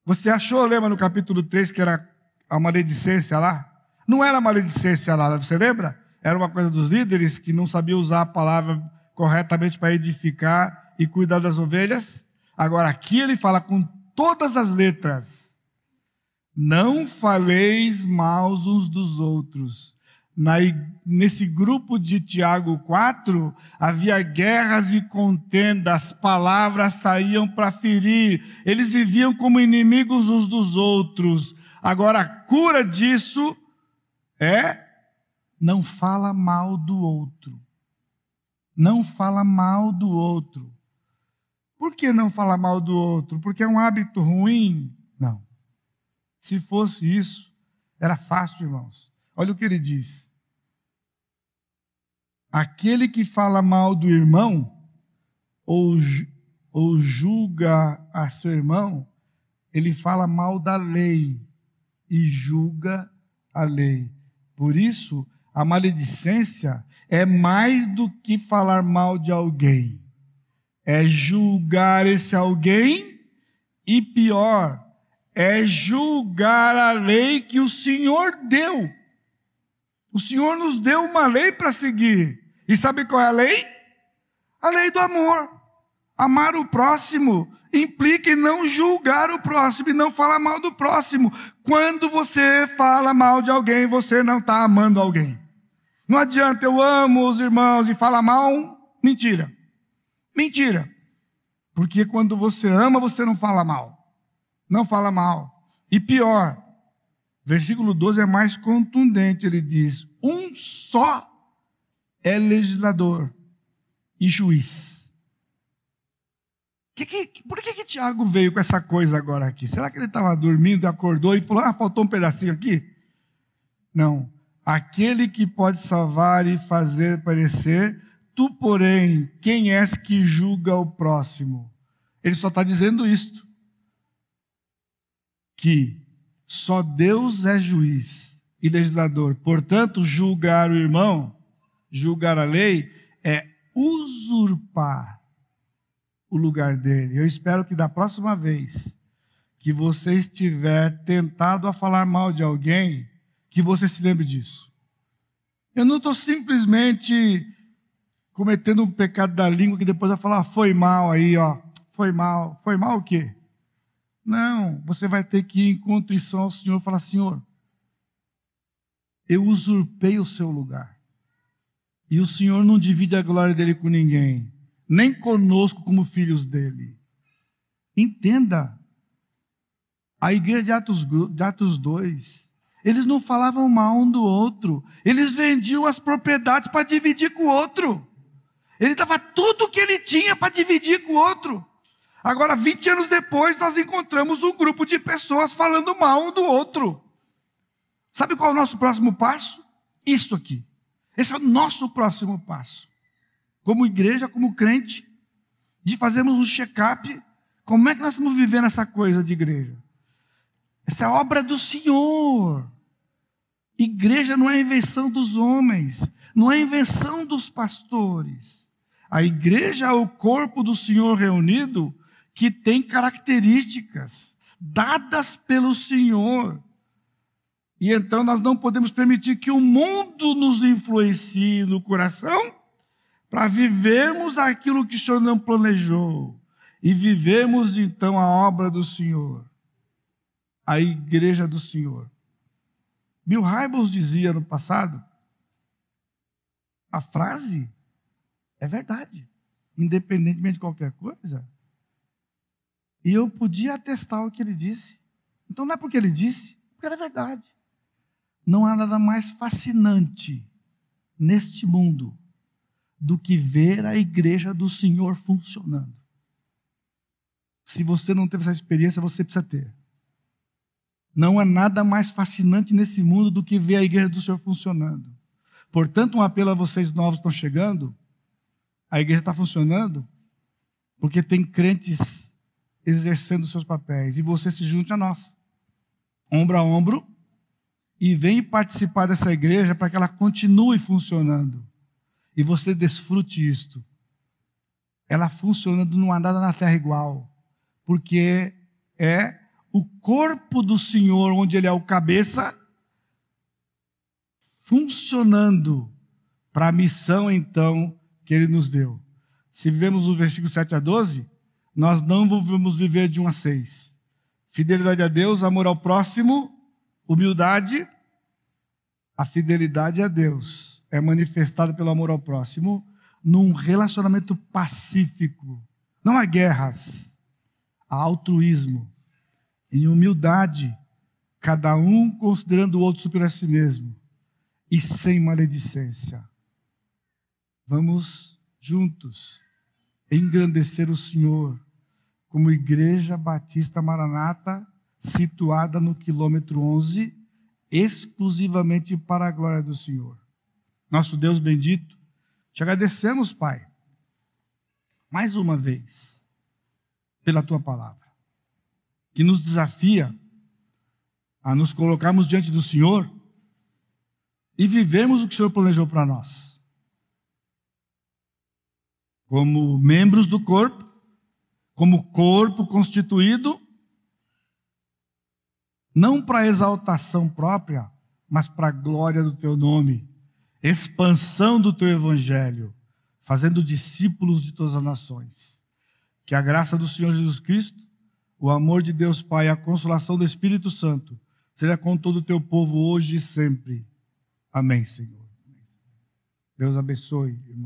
Você achou, lembra no capítulo 3 que era a maledicência lá? Não era maledicência lá, você lembra? Era uma coisa dos líderes que não sabiam usar a palavra corretamente para edificar e cuidar das ovelhas. Agora aqui ele fala com todas as letras não faleis mal uns dos outros. Na, nesse grupo de Tiago 4, havia guerras e contendas, palavras saíam para ferir, eles viviam como inimigos uns dos outros. Agora, a cura disso é não fala mal do outro. Não fala mal do outro. Por que não fala mal do outro? Porque é um hábito ruim? Não. Se fosse isso, era fácil, irmãos. Olha o que ele diz. Aquele que fala mal do irmão, ou, ou julga a seu irmão, ele fala mal da lei e julga a lei. Por isso, a maledicência é mais do que falar mal de alguém, é julgar esse alguém e pior, é julgar a lei que o Senhor deu. O Senhor nos deu uma lei para seguir. E sabe qual é a lei? A lei do amor. Amar o próximo implica em não julgar o próximo e não falar mal do próximo. Quando você fala mal de alguém, você não está amando alguém. Não adianta eu amo os irmãos e fala mal, mentira. Mentira. Porque quando você ama, você não fala mal não fala mal. E pior, versículo 12 é mais contundente, ele diz: um só é legislador e juiz. Que, que, por que, que Tiago veio com essa coisa agora aqui? Será que ele estava dormindo, acordou e falou: ah, faltou um pedacinho aqui? Não. Aquele que pode salvar e fazer parecer, tu, porém, quem és que julga o próximo? Ele só está dizendo isto que só Deus é juiz e legislador. Portanto, julgar o irmão, julgar a lei, é usurpar o lugar dele. Eu espero que da próxima vez que você estiver tentado a falar mal de alguém, que você se lembre disso. Eu não estou simplesmente cometendo um pecado da língua que depois vai falar, ah, foi mal aí, ó. Foi mal. Foi mal o quê? Não, você vai ter que ir em contrição ao Senhor e falar: Senhor, eu usurpei o seu lugar. E o Senhor não divide a glória dele com ninguém, nem conosco como filhos dele. Entenda, a igreja de Atos, de Atos 2, eles não falavam mal um do outro, eles vendiam as propriedades para dividir com o outro. Ele dava tudo o que ele tinha para dividir com o outro. Agora, 20 anos depois, nós encontramos um grupo de pessoas falando mal um do outro. Sabe qual é o nosso próximo passo? Isso aqui. Esse é o nosso próximo passo. Como igreja, como crente, de fazermos um check-up. Como é que nós estamos vivendo essa coisa de igreja? Essa é obra do Senhor. Igreja não é invenção dos homens, não é invenção dos pastores. A igreja é o corpo do Senhor reunido que tem características dadas pelo Senhor. E então nós não podemos permitir que o mundo nos influencie no coração para vivermos aquilo que o Senhor não planejou e vivemos então a obra do Senhor, a igreja do Senhor. Bill Hybels dizia no passado, a frase é verdade, independentemente de qualquer coisa. E eu podia atestar o que ele disse. Então não é porque ele disse, porque era verdade. Não há nada mais fascinante neste mundo do que ver a igreja do Senhor funcionando. Se você não teve essa experiência, você precisa ter. Não há nada mais fascinante nesse mundo do que ver a igreja do Senhor funcionando. Portanto, um apelo a vocês novos que estão chegando: a igreja está funcionando porque tem crentes exercendo seus papéis e você se junte a nós, ombro a ombro, e vem participar dessa igreja para que ela continue funcionando e você desfrute isto. Ela funcionando não há nada na terra igual, porque é o corpo do Senhor, onde Ele é o cabeça, funcionando para a missão então que Ele nos deu. Se vivemos o versículo 7 a 12, nós não vamos viver de 1 a 6. Fidelidade a Deus, amor ao próximo, humildade, a fidelidade a Deus é manifestada pelo amor ao próximo num relacionamento pacífico. Não há guerras, há altruísmo. Em humildade, cada um considerando o outro superior a si mesmo e sem maledicência. Vamos juntos engrandecer o Senhor como Igreja Batista Maranata, situada no quilômetro 11 exclusivamente para a glória do Senhor. Nosso Deus bendito, te agradecemos, Pai, mais uma vez, pela tua palavra, que nos desafia a nos colocarmos diante do Senhor e vivemos o que o Senhor planejou para nós. Como membros do corpo, como corpo constituído não para exaltação própria, mas para a glória do teu nome, expansão do teu evangelho, fazendo discípulos de todas as nações. Que a graça do Senhor Jesus Cristo, o amor de Deus Pai e a consolação do Espírito Santo seja com todo o teu povo hoje e sempre. Amém, Senhor. Deus abençoe, irmão.